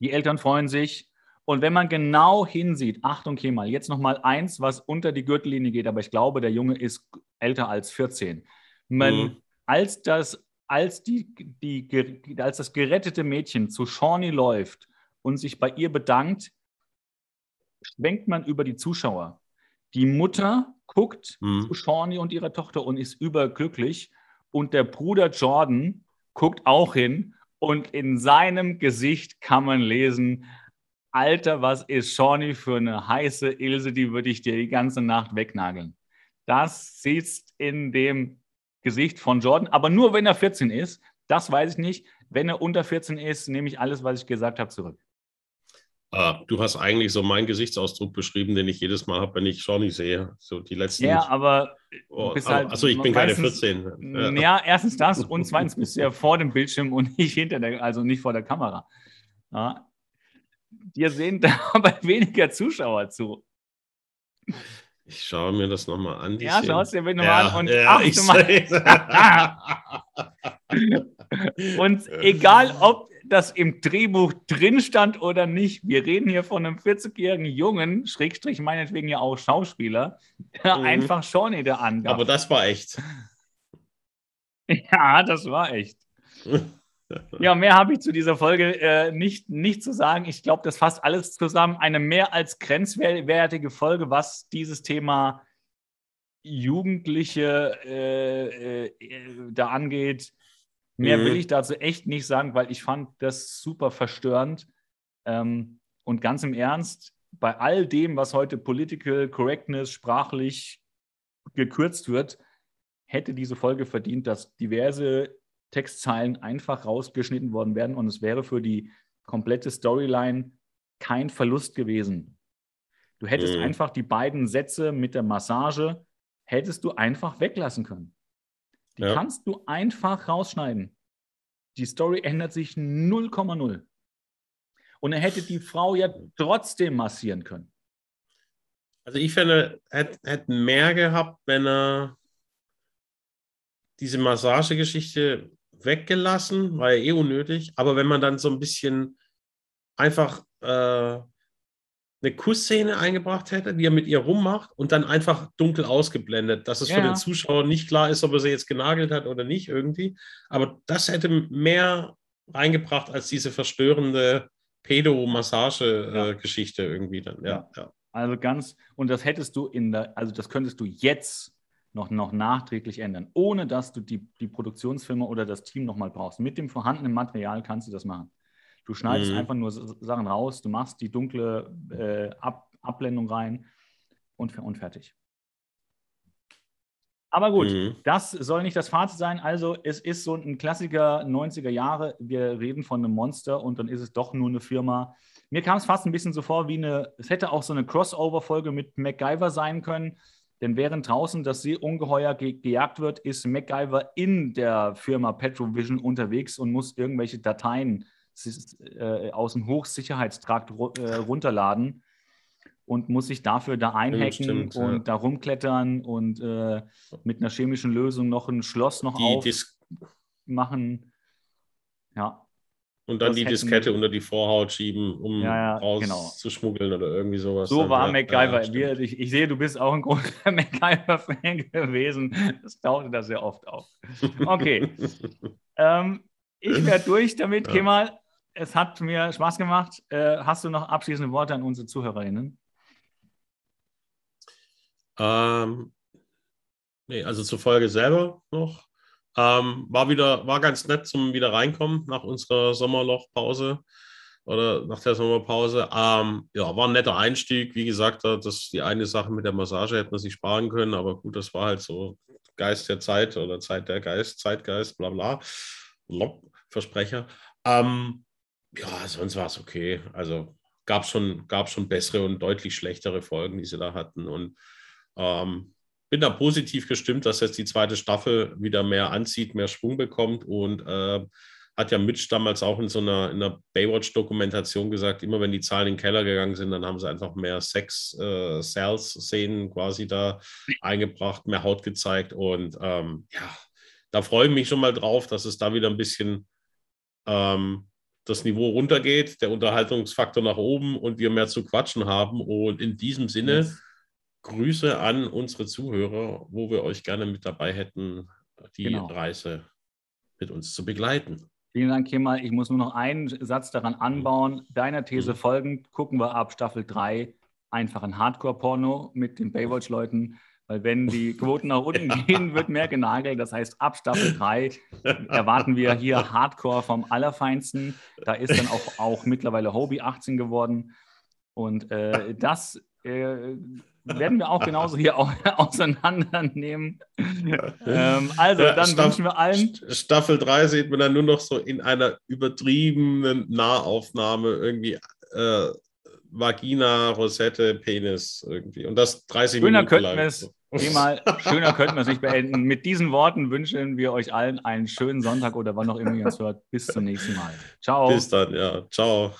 die Eltern freuen sich. Und wenn man genau hinsieht, Achtung, okay, mal, jetzt nochmal eins, was unter die Gürtellinie geht, aber ich glaube, der Junge ist älter als 14. Man, mhm. als, das, als, die, die, als das gerettete Mädchen zu Shawnee läuft und sich bei ihr bedankt, schwenkt man über die Zuschauer. Die Mutter guckt mhm. zu Shawnee und ihrer Tochter und ist überglücklich. Und der Bruder Jordan guckt auch hin und in seinem Gesicht kann man lesen, Alter, was ist Shawnee für eine heiße Ilse, die würde ich dir die ganze Nacht wegnageln. Das sitzt in dem Gesicht von Jordan, aber nur wenn er 14 ist. Das weiß ich nicht. Wenn er unter 14 ist, nehme ich alles, was ich gesagt habe, zurück. Ah, du hast eigentlich so meinen Gesichtsausdruck beschrieben, den ich jedes Mal habe, wenn ich Shawnee sehe. So die letzten. Ja, aber. Oh, halt, also ich bin keine 14. Ja. ja, erstens das *laughs* und zweitens bist du ja vor dem Bildschirm und nicht hinter der, also nicht vor der Kamera. Ja. Dir sehen *laughs* dabei weniger Zuschauer zu. Ich schaue mir das nochmal an. Ja, schau es dir bitte nochmal ja, an und ja, achte mal. *laughs* und egal, ob das im Drehbuch drin stand oder nicht. Wir reden hier von einem 40-jährigen Jungen, Schrägstrich meinetwegen ja auch Schauspieler, der mhm. einfach Shawnee der angab. Aber das war echt. Ja, das war echt. Ja, mehr habe ich zu dieser Folge äh, nicht, nicht zu sagen. Ich glaube, das fasst alles zusammen. Eine mehr als grenzwertige Folge, was dieses Thema Jugendliche äh, äh, da angeht. Mehr mhm. will ich dazu echt nicht sagen, weil ich fand das super verstörend. Ähm, und ganz im Ernst, bei all dem, was heute Political Correctness sprachlich gekürzt wird, hätte diese Folge verdient, dass diverse Textzeilen einfach rausgeschnitten worden wären und es wäre für die komplette Storyline kein Verlust gewesen. Du hättest mhm. einfach die beiden Sätze mit der Massage, hättest du einfach weglassen können. Die ja. kannst du einfach rausschneiden. Die Story ändert sich 0,0. Und er hätte die Frau ja trotzdem massieren können. Also ich finde, hätte, hätte mehr gehabt, wenn er diese Massagegeschichte weggelassen, war ja eh unnötig. Aber wenn man dann so ein bisschen einfach äh, eine Kussszene eingebracht hätte, wie er mit ihr rummacht und dann einfach dunkel ausgeblendet, dass es ja. für den Zuschauer nicht klar ist, ob er sie jetzt genagelt hat oder nicht irgendwie. Aber das hätte mehr reingebracht als diese verstörende Pedo-Massage-Geschichte ja. irgendwie dann. Ja, ja. Also ganz, und das hättest du in der, also das könntest du jetzt noch, noch nachträglich ändern, ohne dass du die, die Produktionsfirma oder das Team nochmal brauchst. Mit dem vorhandenen Material kannst du das machen. Du schneidest mhm. einfach nur Sachen raus, du machst die dunkle äh, Ab Abblendung rein und, und fertig. Aber gut, mhm. das soll nicht das Fazit sein. Also, es ist so ein Klassiker 90er Jahre. Wir reden von einem Monster und dann ist es doch nur eine Firma. Mir kam es fast ein bisschen so vor wie eine, es hätte auch so eine Crossover-Folge mit MacGyver sein können. Denn während draußen das Seeungeheuer ge gejagt wird, ist MacGyver in der Firma Petrovision unterwegs und muss irgendwelche Dateien äh, aus dem Hochsicherheitstrakt äh, runterladen. und muss sich dafür da einhacken stimmt, und ja. da rumklettern und äh, mit einer chemischen Lösung noch ein Schloss noch aufmachen. Ja. Und dann das die Diskette unter die Vorhaut schieben, um ja, ja, rauszuschmuggeln genau. oder irgendwie sowas. So dann, war ja, MacGyver. Wir, ich, ich, sehe, du bist auch ein großer *laughs* MacGyver-Fan gewesen. Das tauchte da sehr oft auf. Okay. *laughs* ähm, ich werde durch damit, Kemal. Es hat mir Spaß gemacht. Äh, hast du noch abschließende Worte an unsere ZuhörerInnen? Ähm, nee, also zur Folge selber noch. Ähm, war wieder, war ganz nett zum wieder reinkommen nach unserer Sommerlochpause oder nach der Sommerpause. Ähm, ja, war ein netter Einstieg. Wie gesagt, das die eine Sache mit der Massage hätte man sich sparen können, aber gut, das war halt so Geist der Zeit oder Zeit der Geist, Zeitgeist, bla bla. Lob, Versprecher. Ähm, ja, sonst war es okay. Also gab es schon, gab schon bessere und deutlich schlechtere Folgen, die sie da hatten. Und ähm, bin da positiv gestimmt, dass jetzt die zweite Staffel wieder mehr anzieht, mehr Schwung bekommt und äh, hat ja Mitch damals auch in so einer, in einer Baywatch-Dokumentation gesagt, immer wenn die Zahlen in den Keller gegangen sind, dann haben sie einfach mehr Sex-Sales-Szenen äh, quasi da eingebracht, mehr Haut gezeigt und ähm, ja, da freue ich mich schon mal drauf, dass es da wieder ein bisschen ähm, das Niveau runtergeht, der Unterhaltungsfaktor nach oben und wir mehr zu quatschen haben und in diesem Sinne yes Grüße an unsere Zuhörer, wo wir euch gerne mit dabei hätten, die genau. Reise mit uns zu begleiten. Vielen Dank, Kemal. Ich muss nur noch einen Satz daran anbauen. Deiner These mhm. folgend gucken wir ab Staffel 3 einfach ein Hardcore-Porno mit den Baywatch-Leuten. Weil wenn die *laughs* Quoten nach unten gehen, wird mehr genagelt. Das heißt, ab Staffel 3 erwarten wir hier Hardcore vom Allerfeinsten. Da ist dann auch, auch mittlerweile Hobie 18 geworden. Und äh, das äh, werden wir auch genauso hier *laughs* auseinandernehmen. ähm, also, dann Staff wünschen wir allen. Staffel 3 sieht man dann nur noch so in einer übertriebenen Nahaufnahme irgendwie äh, Vagina, Rosette, Penis irgendwie. Und das 30 schöner Minuten könnten lang. Es, mal, schöner könnten wir es nicht beenden. Mit diesen Worten wünschen wir euch allen einen schönen Sonntag oder wann auch immer ihr es hört. Bis zum nächsten Mal. Ciao. Bis dann, ja. Ciao.